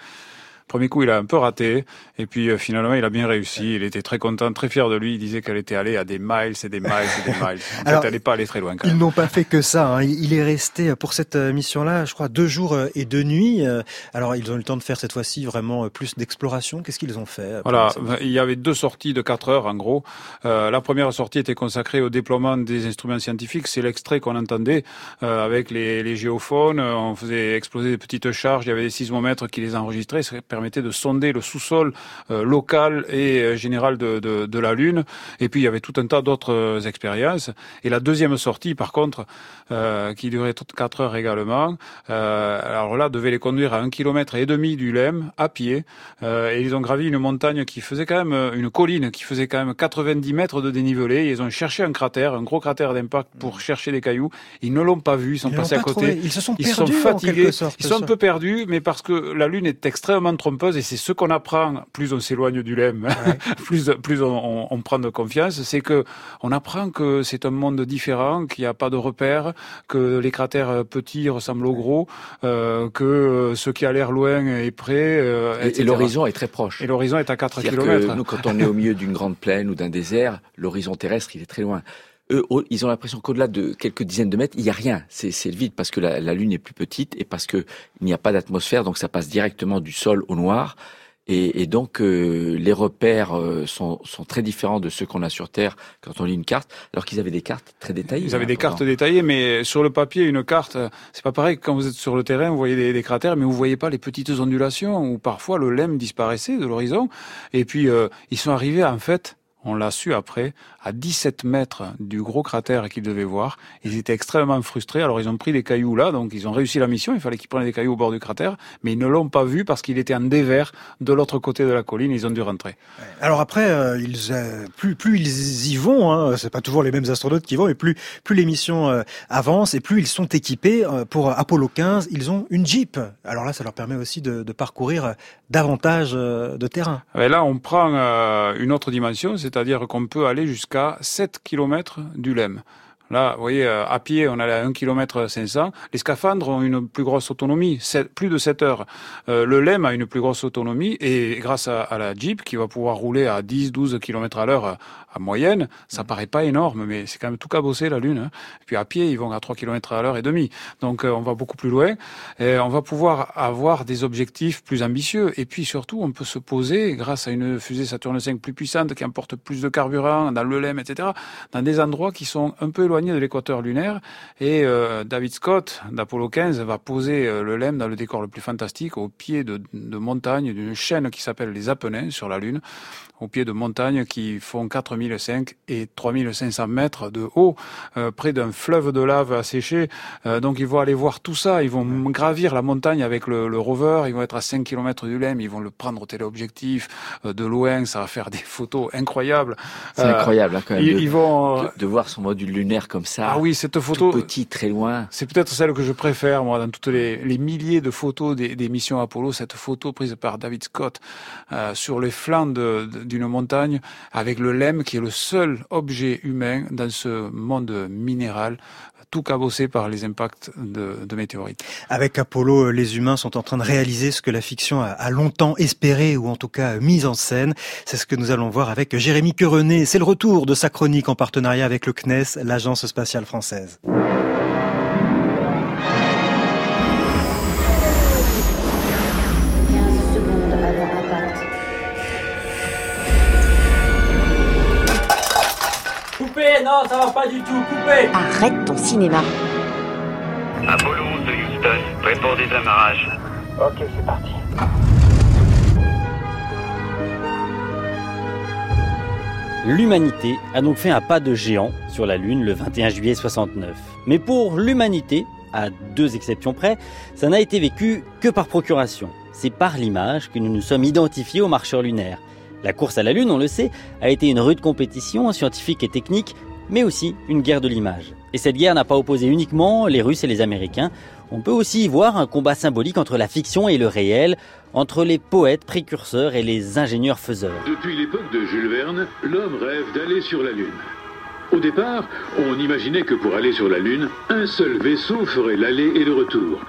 Premier coup, il a un peu raté, et puis euh, finalement, il a bien réussi. Il était très content, très fier de lui. Il disait qu'elle était allée à des miles et des miles et des miles. En Alors, fait, elle n'est pas allée très loin. Quand Ils même. n'ont pas fait que ça. Hein. Il est resté pour cette mission-là, je crois, deux jours et deux nuits. Alors, ils ont eu le temps de faire cette fois-ci vraiment plus d'exploration. Qu'est-ce qu'ils ont fait Voilà, il y avait deux sorties de quatre heures, en gros. Euh, la première sortie était consacrée au déploiement des instruments scientifiques. C'est l'extrait qu'on entendait euh, avec les, les géophones. On faisait exploser des petites charges. Il y avait des sismomètres qui les enregistraient. Ça permettait de sonder le sous-sol euh, local et euh, général de, de, de, la Lune. Et puis il y avait tout un tas d'autres euh, expériences. Et la deuxième sortie, par contre, euh, qui durait quatre heures également, euh, alors là devait les conduire à un kilomètre et demi du LEM à pied. Euh, et ils ont gravi une montagne qui faisait quand même une colline qui faisait quand même 90 mètres de dénivelé. Et ils ont cherché un cratère, un gros cratère d'impact pour chercher des cailloux. Ils ne l'ont pas vu. Ils sont ils passés à côté. Trouvé. Ils se sont ils perdus sont fatigués. Sorte, ils sont un peu perdus, mais parce que la Lune est extrêmement trompeuse et c'est ce qu'on apprend, plus on s'éloigne du LEM, ouais. plus, plus on, on, on, prend de confiance, c'est que on apprend que c'est un monde différent, qu'il n'y a pas de repères, que les cratères petits ressemblent aux gros, euh, que ce qui a l'air loin est près. Euh, et, et l'horizon est très proche. Et l'horizon est à 4 km. nous, quand on est au milieu d'une grande plaine ou d'un désert, l'horizon terrestre, il est très loin eux, ils ont l'impression qu'au-delà de quelques dizaines de mètres, il n'y a rien. C'est le vide parce que la, la, Lune est plus petite et parce qu'il n'y a pas d'atmosphère, donc ça passe directement du sol au noir. Et, et donc euh, les repères euh, sont, sont, très différents de ceux qu'on a sur Terre quand on lit une carte, alors qu'ils avaient des cartes très détaillées. Ils avaient hein, des cartes détaillées, mais sur le papier, une carte, c'est pas pareil que quand vous êtes sur le terrain, vous voyez des, des, cratères, mais vous voyez pas les petites ondulations où parfois le lemme disparaissait de l'horizon. Et puis euh, ils sont arrivés en fait on l'a su après, à 17 mètres du gros cratère qu'ils devaient voir. Ils étaient extrêmement frustrés. Alors ils ont pris des cailloux là, donc ils ont réussi la mission. Il fallait qu'ils prennent des cailloux au bord du cratère, mais ils ne l'ont pas vu parce qu'il était en dévers de l'autre côté de la colline. Ils ont dû rentrer. Alors après, euh, ils, euh, plus, plus ils y vont, hein, c'est pas toujours les mêmes astronautes qui vont, mais plus, plus les missions euh, avancent et plus ils sont équipés. pour Apollo 15, ils ont une Jeep. Alors là, ça leur permet aussi de, de parcourir davantage de terrain. Et là, on prend une autre dimension, c'est-à-dire qu'on peut aller jusqu'à 7 km du LEM. Là, vous voyez, à pied, on allait à 1 km 500. Les scaphandres ont une plus grosse autonomie, 7, plus de 7 heures. Euh, le LEM a une plus grosse autonomie et grâce à, à, la Jeep, qui va pouvoir rouler à 10-12 km à l'heure à moyenne, ça paraît pas énorme, mais c'est quand même tout cabossé, la Lune. Hein. Et puis à pied, ils vont à 3 km à l'heure et demi. Donc euh, on va beaucoup plus loin. Et on va pouvoir avoir des objectifs plus ambitieux. Et puis surtout, on peut se poser, grâce à une fusée Saturne V plus puissante qui emporte plus de carburant dans le LEM, etc., dans des endroits qui sont un peu éloignés éloigné de l'équateur lunaire. Et euh, David Scott d'Apollo 15 va poser euh, le LEM dans le décor le plus fantastique au pied de, de montagnes d'une chaîne qui s'appelle les Apennins sur la Lune. Au pied de montagnes qui font 4005 et 3500 mètres de haut, euh, près d'un fleuve de lave asséché. Euh, donc ils vont aller voir tout ça, ils vont gravir la montagne avec le, le rover, ils vont être à 5 km du LEM, ils vont le prendre au téléobjectif euh, de loin, ça va faire des photos incroyables. C'est incroyable hein, quand même Ils, de, ils vont de, de voir son module lunaire comme ça. Ah oui, cette photo tout petit, très loin. C'est peut-être celle que je préfère moi dans toutes les, les milliers de photos des, des, missions Apollo, cette photo prise par David Scott euh, sur les flancs d'une montagne avec le LEM qui est le seul objet humain dans ce monde minéral tout cabossé par les impacts de, météorites. Avec Apollo, les humains sont en train de réaliser ce que la fiction a, longtemps espéré ou en tout cas mis en scène. C'est ce que nous allons voir avec Jérémy Querenet. C'est le retour de sa chronique en partenariat avec le CNES, l'agence spatiale française. Non, ça va pas du tout, coupez Arrête ton cinéma. Apollo 11 de Houston, prêt pour désamarrage. Ok, c'est parti. L'humanité a donc fait un pas de géant sur la Lune le 21 juillet 69. Mais pour l'humanité, à deux exceptions près, ça n'a été vécu que par procuration. C'est par l'image que nous nous sommes identifiés aux marcheurs lunaires. La course à la Lune, on le sait, a été une rude compétition scientifique et technique, mais aussi une guerre de l'image. Et cette guerre n'a pas opposé uniquement les Russes et les Américains. On peut aussi y voir un combat symbolique entre la fiction et le réel, entre les poètes précurseurs et les ingénieurs faiseurs. Depuis l'époque de Jules Verne, l'homme rêve d'aller sur la Lune. Au départ, on imaginait que pour aller sur la Lune, un seul vaisseau ferait l'aller et le retour.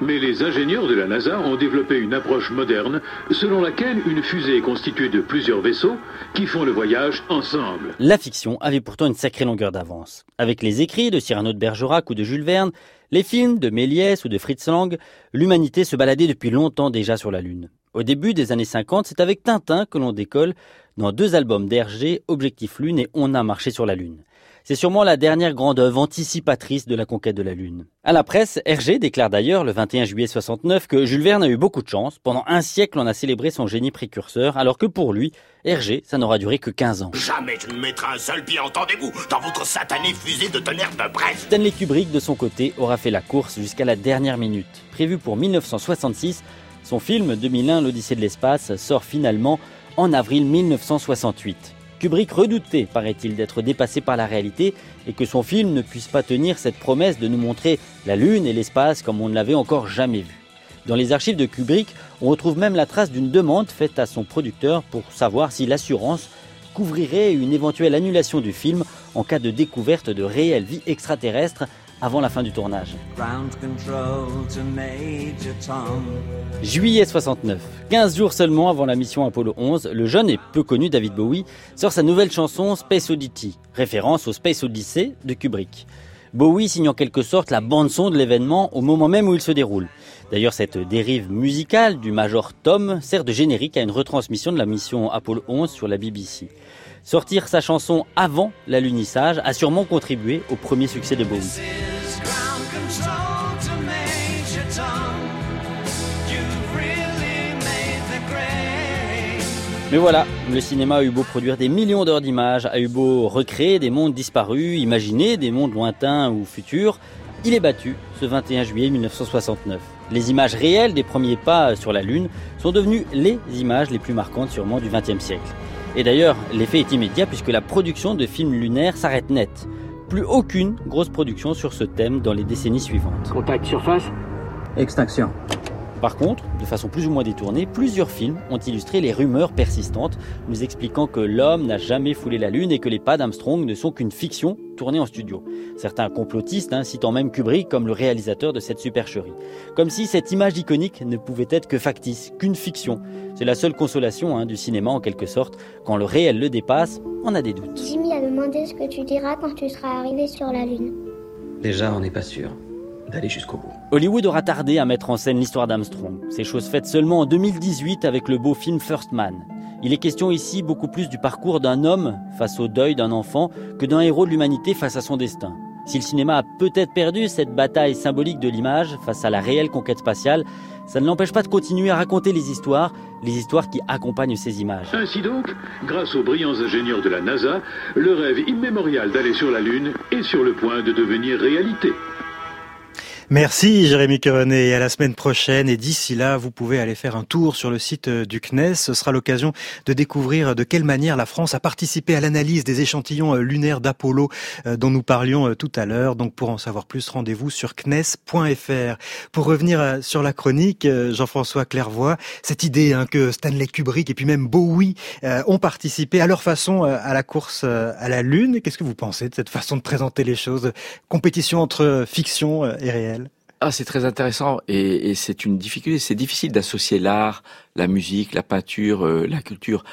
Mais les ingénieurs de la NASA ont développé une approche moderne selon laquelle une fusée est constituée de plusieurs vaisseaux qui font le voyage ensemble. La fiction avait pourtant une sacrée longueur d'avance. Avec les écrits de Cyrano de Bergerac ou de Jules Verne, les films de Méliès ou de Fritz Lang, l'humanité se baladait depuis longtemps déjà sur la Lune. Au début des années 50, c'est avec Tintin que l'on décolle dans deux albums d'Hergé, Objectif Lune et On a marché sur la Lune. C'est sûrement la dernière grande œuvre anticipatrice de la conquête de la Lune. À la presse, Hergé déclare d'ailleurs le 21 juillet 69 que Jules Verne a eu beaucoup de chance. Pendant un siècle, on a célébré son génie précurseur, alors que pour lui, Hergé, ça n'aura duré que 15 ans. Jamais je ne mettrai un seul pied, entendez-vous, dans votre satanée fusée de tonnerre de Brest. Stanley Kubrick, de son côté, aura fait la course jusqu'à la dernière minute. Prévu pour 1966, son film 2001, l'Odyssée de l'espace, sort finalement en avril 1968. Kubrick redoutait, paraît-il, d'être dépassé par la réalité et que son film ne puisse pas tenir cette promesse de nous montrer la Lune et l'espace comme on ne l'avait encore jamais vu. Dans les archives de Kubrick, on retrouve même la trace d'une demande faite à son producteur pour savoir si l'assurance couvrirait une éventuelle annulation du film en cas de découverte de réelle vie extraterrestre avant la fin du tournage. Juillet 69. 15 jours seulement avant la mission Apollo 11, le jeune et peu connu David Bowie sort sa nouvelle chanson Space Oddity, référence au Space Odyssey de Kubrick. Bowie signe en quelque sorte la bande-son de l'événement au moment même où il se déroule. D'ailleurs, cette dérive musicale du Major Tom sert de générique à une retransmission de la mission Apollo 11 sur la BBC. Sortir sa chanson avant l'alunissage a sûrement contribué au premier succès de Bowie. Mais voilà, le cinéma a eu beau produire des millions d'heures d'images, a eu beau recréer des mondes disparus, imaginer des mondes lointains ou futurs, il est battu ce 21 juillet 1969. Les images réelles des premiers pas sur la Lune sont devenues les images les plus marquantes sûrement du XXe siècle. Et d'ailleurs, l'effet est immédiat puisque la production de films lunaires s'arrête net. Plus aucune grosse production sur ce thème dans les décennies suivantes. Contact surface Extinction. Par contre, de façon plus ou moins détournée, plusieurs films ont illustré les rumeurs persistantes, nous expliquant que l'homme n'a jamais foulé la Lune et que les pas d'Armstrong ne sont qu'une fiction tournée en studio. Certains complotistes hein, citant même Kubrick comme le réalisateur de cette supercherie. Comme si cette image iconique ne pouvait être que factice, qu'une fiction. C'est la seule consolation hein, du cinéma en quelque sorte. Quand le réel le dépasse, on a des doutes. Jimmy a demandé ce que tu diras quand tu seras arrivé sur la Lune. Déjà, on n'est pas sûr d'aller jusqu'au bout. Hollywood aura tardé à mettre en scène l'histoire d'Armstrong. C'est chose faite seulement en 2018 avec le beau film First Man. Il est question ici beaucoup plus du parcours d'un homme face au deuil d'un enfant que d'un héros de l'humanité face à son destin. Si le cinéma a peut-être perdu cette bataille symbolique de l'image face à la réelle conquête spatiale, ça ne l'empêche pas de continuer à raconter les histoires, les histoires qui accompagnent ces images. Ainsi donc, grâce aux brillants ingénieurs de la NASA, le rêve immémorial d'aller sur la Lune est sur le point de devenir réalité. Merci Jérémy Querenet et à la semaine prochaine. Et d'ici là, vous pouvez aller faire un tour sur le site euh, du CNES. Ce sera l'occasion de découvrir de quelle manière la France a participé à l'analyse des échantillons euh, lunaires d'Apollo euh, dont nous parlions tout à l'heure. Donc pour en savoir plus, rendez-vous sur CNES.fr. Pour revenir sur la chronique, Jean-François Clairvoy, cette idée hein, que Stanley Kubrick et puis même Bowie ont participé à leur façon à la course à la Lune. Qu'est-ce que vous pensez de cette façon de présenter les choses? Compétition entre fiction et réel? Ah, c'est très intéressant et, et c'est une difficulté. C'est difficile d'associer l'art, la musique, la peinture, euh, la culture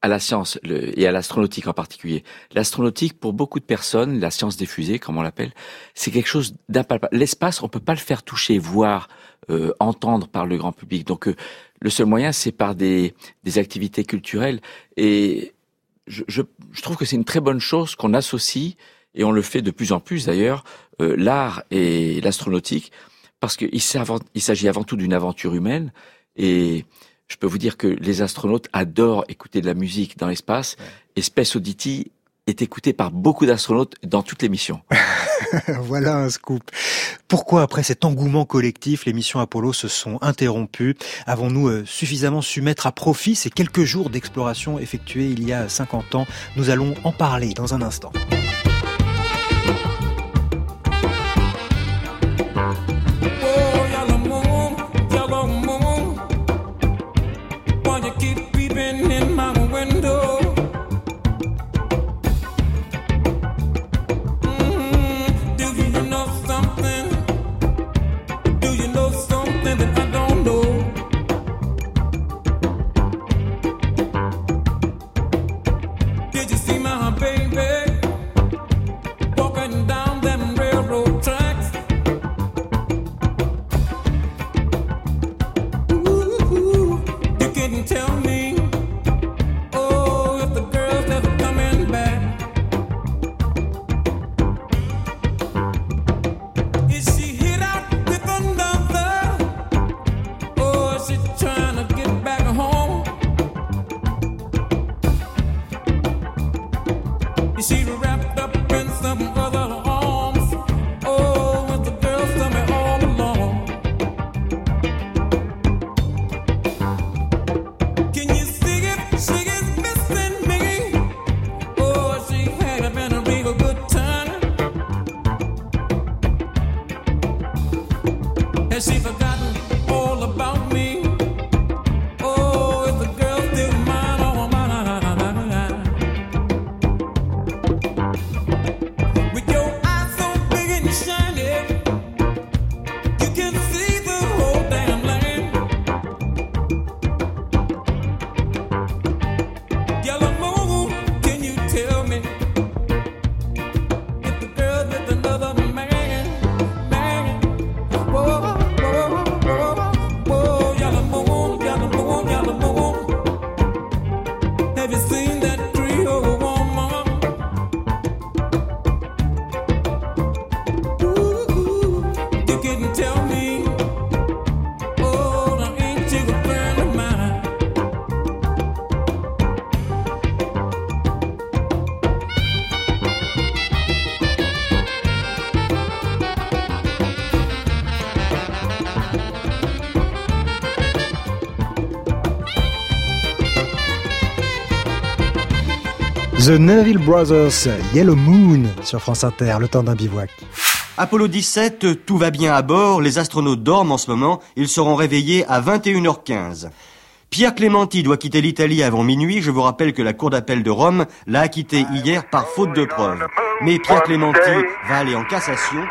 à la science le, et à l'astronautique en particulier. L'astronautique, pour beaucoup de personnes, la science des fusées, comme on l'appelle, c'est quelque chose d'impalpable. L'espace, on peut pas le faire toucher, voir, euh, entendre par le grand public. Donc, euh, le seul moyen, c'est par des, des activités culturelles. Et je, je, je trouve que c'est une très bonne chose qu'on associe et on le fait de plus en plus d'ailleurs, euh, l'art et l'astronautique, parce qu'il s'agit avant tout d'une aventure humaine, et je peux vous dire que les astronautes adorent écouter de la musique dans l'espace, et Space Oddity est écouté par beaucoup d'astronautes dans toutes les missions. voilà un scoop. Pourquoi, après cet engouement collectif, les missions Apollo se sont interrompues? Avons-nous euh, suffisamment su mettre à profit ces quelques jours d'exploration effectués il y a 50 ans? Nous allons en parler dans un instant. The Neville Brothers, Yellow Moon sur France Inter, le temps d'un bivouac. Apollo 17, tout va bien à bord, les astronautes dorment en ce moment, ils seront réveillés à 21h15. Pierre Clémenti doit quitter l'Italie avant minuit. Je vous rappelle que la Cour d'appel de Rome l'a acquitté hier par faute de preuves. Mais Pierre Clémenti va aller en cassation.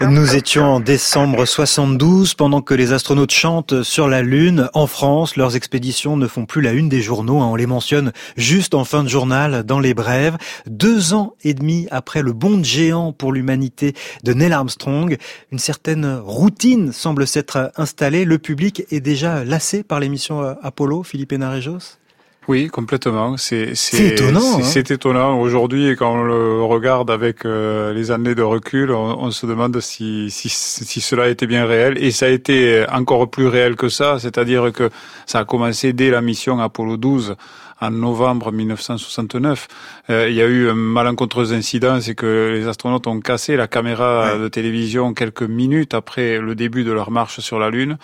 Nous étions en décembre 72 pendant que les astronautes chantent sur la Lune. En France, leurs expéditions ne font plus la une des journaux. Hein. On les mentionne juste en fin de journal dans les brèves. Deux ans et demi après le bond géant pour l'humanité de Neil Armstrong, une certaine routine semble s'être installée. Le public est déjà lassé par l'émission euh, Apollo, Philippe Hénarejos? Oui, complètement. C'est étonnant. C'est hein. étonnant. Aujourd'hui, quand on le regarde avec euh, les années de recul, on, on se demande si, si, si, cela était bien réel. Et ça a été encore plus réel que ça. C'est-à-dire que ça a commencé dès la mission Apollo 12 en novembre 1969. Euh, il y a eu un malencontreux incident, c'est que les astronautes ont cassé la caméra de télévision quelques minutes après le début de leur marche sur la Lune.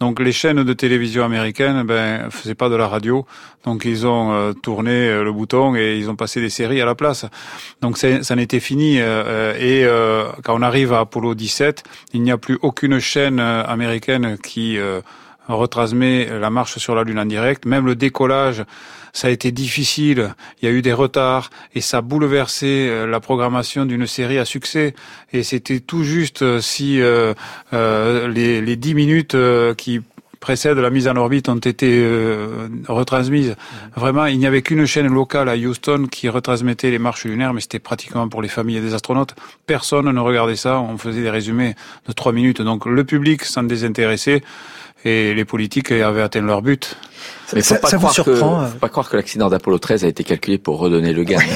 Donc les chaînes de télévision américaines ben faisaient pas de la radio, donc ils ont euh, tourné euh, le bouton et ils ont passé des séries à la place. Donc ça, ça en était fini euh, et quand on arrive à Apollo 17, il n'y a plus aucune chaîne américaine qui retransmet la marche sur la Lune en direct, même le décollage ça a été difficile, il y a eu des retards et ça a bouleversé euh, la programmation d'une série à succès. Et c'était tout juste euh, si euh, les, les 10 minutes qui précèdent la mise en orbite ont été retransmises. Mmh. Vraiment, il n'y avait qu'une chaîne locale à Houston qui retransmettait les marches lunaires, mais c'était pratiquement pour les familles des astronautes. Personne ne regardait ça. On faisait des résumés de trois minutes. Donc le public s'en désintéressait et les politiques avaient atteint leur but. Mais faut pas croire que, euh faut pas croire que l'accident d'Apollo 13 a été calculé pour redonner le gain.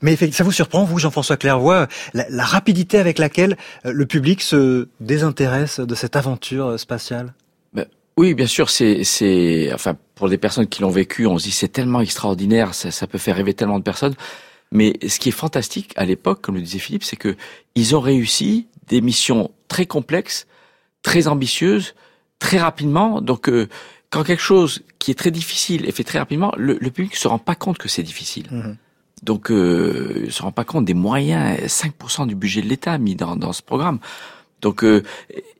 Mais ça vous surprend, vous, Jean-François Clairvoy, la, rapidité avec laquelle euh, le public se désintéresse de cette aventure euh, spatiale? Ben, Oui, bien sûr, c'est, c'est, enfin, pour des personnes qui l'ont vécu, on se dit c'est tellement extraordinaire, ça, ça, peut faire rêver tellement de personnes. Mais ce qui est fantastique à l'époque, comme le disait Philippe, c'est que ils ont réussi des missions très complexes très ambitieuse, très rapidement. Donc, euh, quand quelque chose qui est très difficile est fait très rapidement, le, le public se rend pas compte que c'est difficile. Mhm. Donc, euh, il se rend pas compte des moyens, 5% du budget de l'État mis dans, dans ce programme. Donc, euh,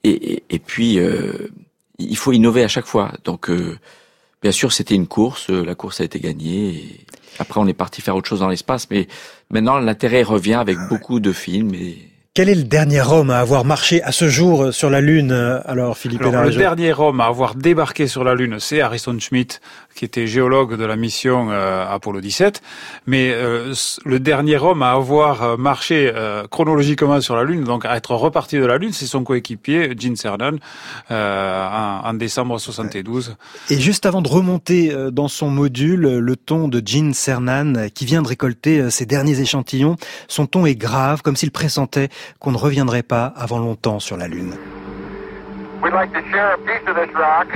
et, et, puis, euh, il faut innover à chaque fois. Donc, bien sûr, c'était une course. La course a été gagnée. Et après, on est parti faire autre chose dans l'espace. Mais maintenant, l'intérêt revient avec beaucoup de films et quel est le dernier homme à avoir marché à ce jour euh, sur la Lune euh, Alors, Philippe alors, Le dernier homme à avoir débarqué sur la Lune, c'est Harrison Schmitt, qui était géologue de la mission euh, Apollo 17. Mais le dernier homme à avoir marché chronologiquement sur la Lune, donc à être reparti de la Lune, c'est son coéquipier, Gene Cernan, en, en, décembre 72. Et juste avant de remonter dans son module, le ton de Gene Cernan, qui vient de récolter ses derniers échantillons, son ton est grave, comme s'il pressentait qu'on ne reviendrait pas avant longtemps sur la Lune.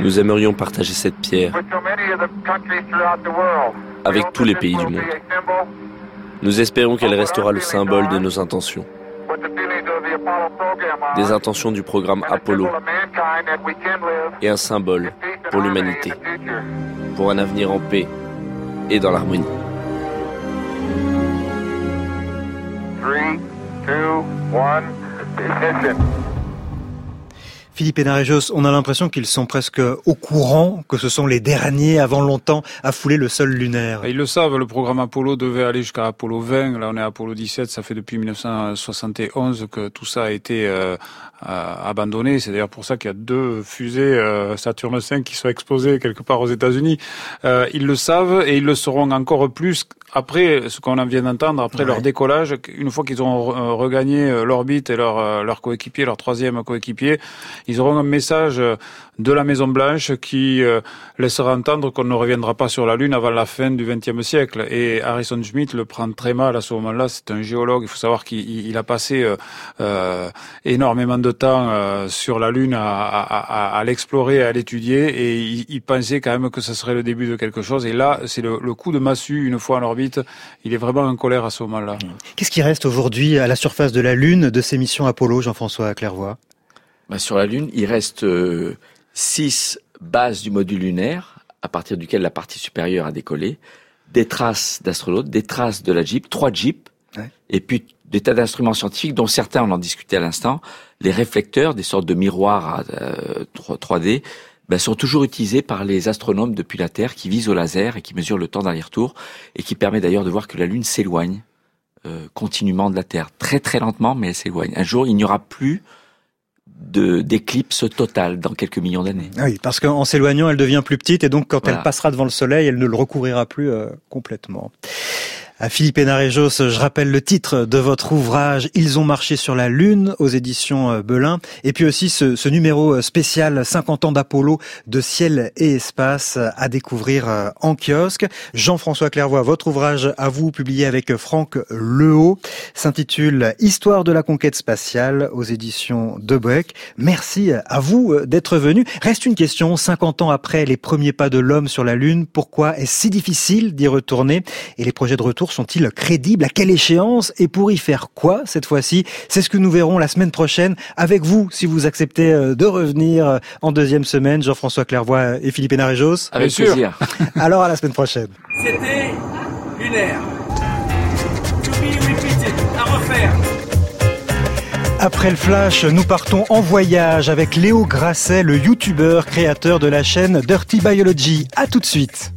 Nous aimerions partager cette pierre avec tous les pays du monde. Nous espérons qu'elle restera le symbole de nos intentions, des intentions du programme Apollo et un symbole pour l'humanité, pour un avenir en paix et dans l'harmonie. Philippe Hénarejos, on a l'impression qu'ils sont presque au courant que ce sont les derniers avant longtemps à fouler le sol lunaire. Ils le savent, le programme Apollo devait aller jusqu'à Apollo 20, là on est à Apollo 17, ça fait depuis 1971 que tout ça a été euh, abandonné. C'est d'ailleurs pour ça qu'il y a deux fusées euh, Saturne 5 qui sont exposées quelque part aux États-Unis. Euh, ils le savent et ils le sauront encore plus après ce qu'on vient d'entendre, après leur décollage, une fois qu'ils ont euh, regagné euh, l'orbite et leur, euh, leur coéquipier, leur troisième coéquipier, ils auront un message de la Maison Blanche qui laissera entendre qu'on ne reviendra pas sur la Lune avant la fin du XXe siècle. Et Harrison Schmitt le prend très mal à ce moment-là. C'est un géologue. Il faut savoir qu'il a passé euh, énormément de temps sur la Lune à, à, à, l'explorer, à l'étudier, et il, il, pensait quand même que ce serait le début de quelque chose. Et là, c'est le, le coup de massue une fois en orbite il est vraiment en colère à ce moment-là. Qu'est-ce qui reste aujourd'hui à la surface de la Lune de ces missions Apollo, Jean-François Clairvoy? Bah, Sur la Lune, il reste euh, six bases du module lunaire, à partir duquel la partie supérieure a décollé, des traces d'astronautes, des traces de la Jeep, trois Jeeps, et puis des tas d'instruments scientifiques dont certains, on en discutait à l'instant, les réflecteurs, des sortes de miroirs 3D, euh, ben, sont toujours utilisés par les astronomes depuis la Terre qui visent au laser et qui mesurent le temps d'aller-retour et qui permet d'ailleurs de voir que la Lune s'éloigne euh, continuellement de la Terre, très très lentement, mais elle s'éloigne. Un jour, il n'y aura plus d'éclipse totale dans quelques millions d'années. Oui, parce qu'en s'éloignant, elle devient plus petite et donc quand elle passera devant le Soleil, elle ne le recouvrira plus euh, complètement. À Philippe Hénarejos, je rappelle le titre de votre ouvrage Ils ont marché sur la Lune aux éditions euh, Belin. Et puis aussi ce, ce numéro euh, spécial 50 ans d'Apollo de ciel et espace à découvrir euh, en kiosque. Jean-François Clairvoy, votre ouvrage à vous, publié avec Franck Lehaut, s'intitule Histoire de la conquête spatiale aux éditions de Beck. Merci à vous d'être venu. Reste une question, 50 ans après les premiers pas de l'homme sur la Lune, pourquoi est-ce si difficile d'y retourner? Et les projets de retour sont-ils crédibles? À quelle échéance? Et pour y faire quoi cette fois-ci? C'est ce que nous verrons la semaine prochaine avec vous, si vous acceptez euh, de revenir euh, en deuxième semaine, Jean-François Clairvoy et Philippe Hénarejos. Avec plaisir. Alors à la semaine prochaine. C'était lunaire. To be repeated. À refaire. Après le flash, nous partons en voyage avec Léo Grasset, le youtubeur créateur de la chaîne Dirty Biology. À tout de suite.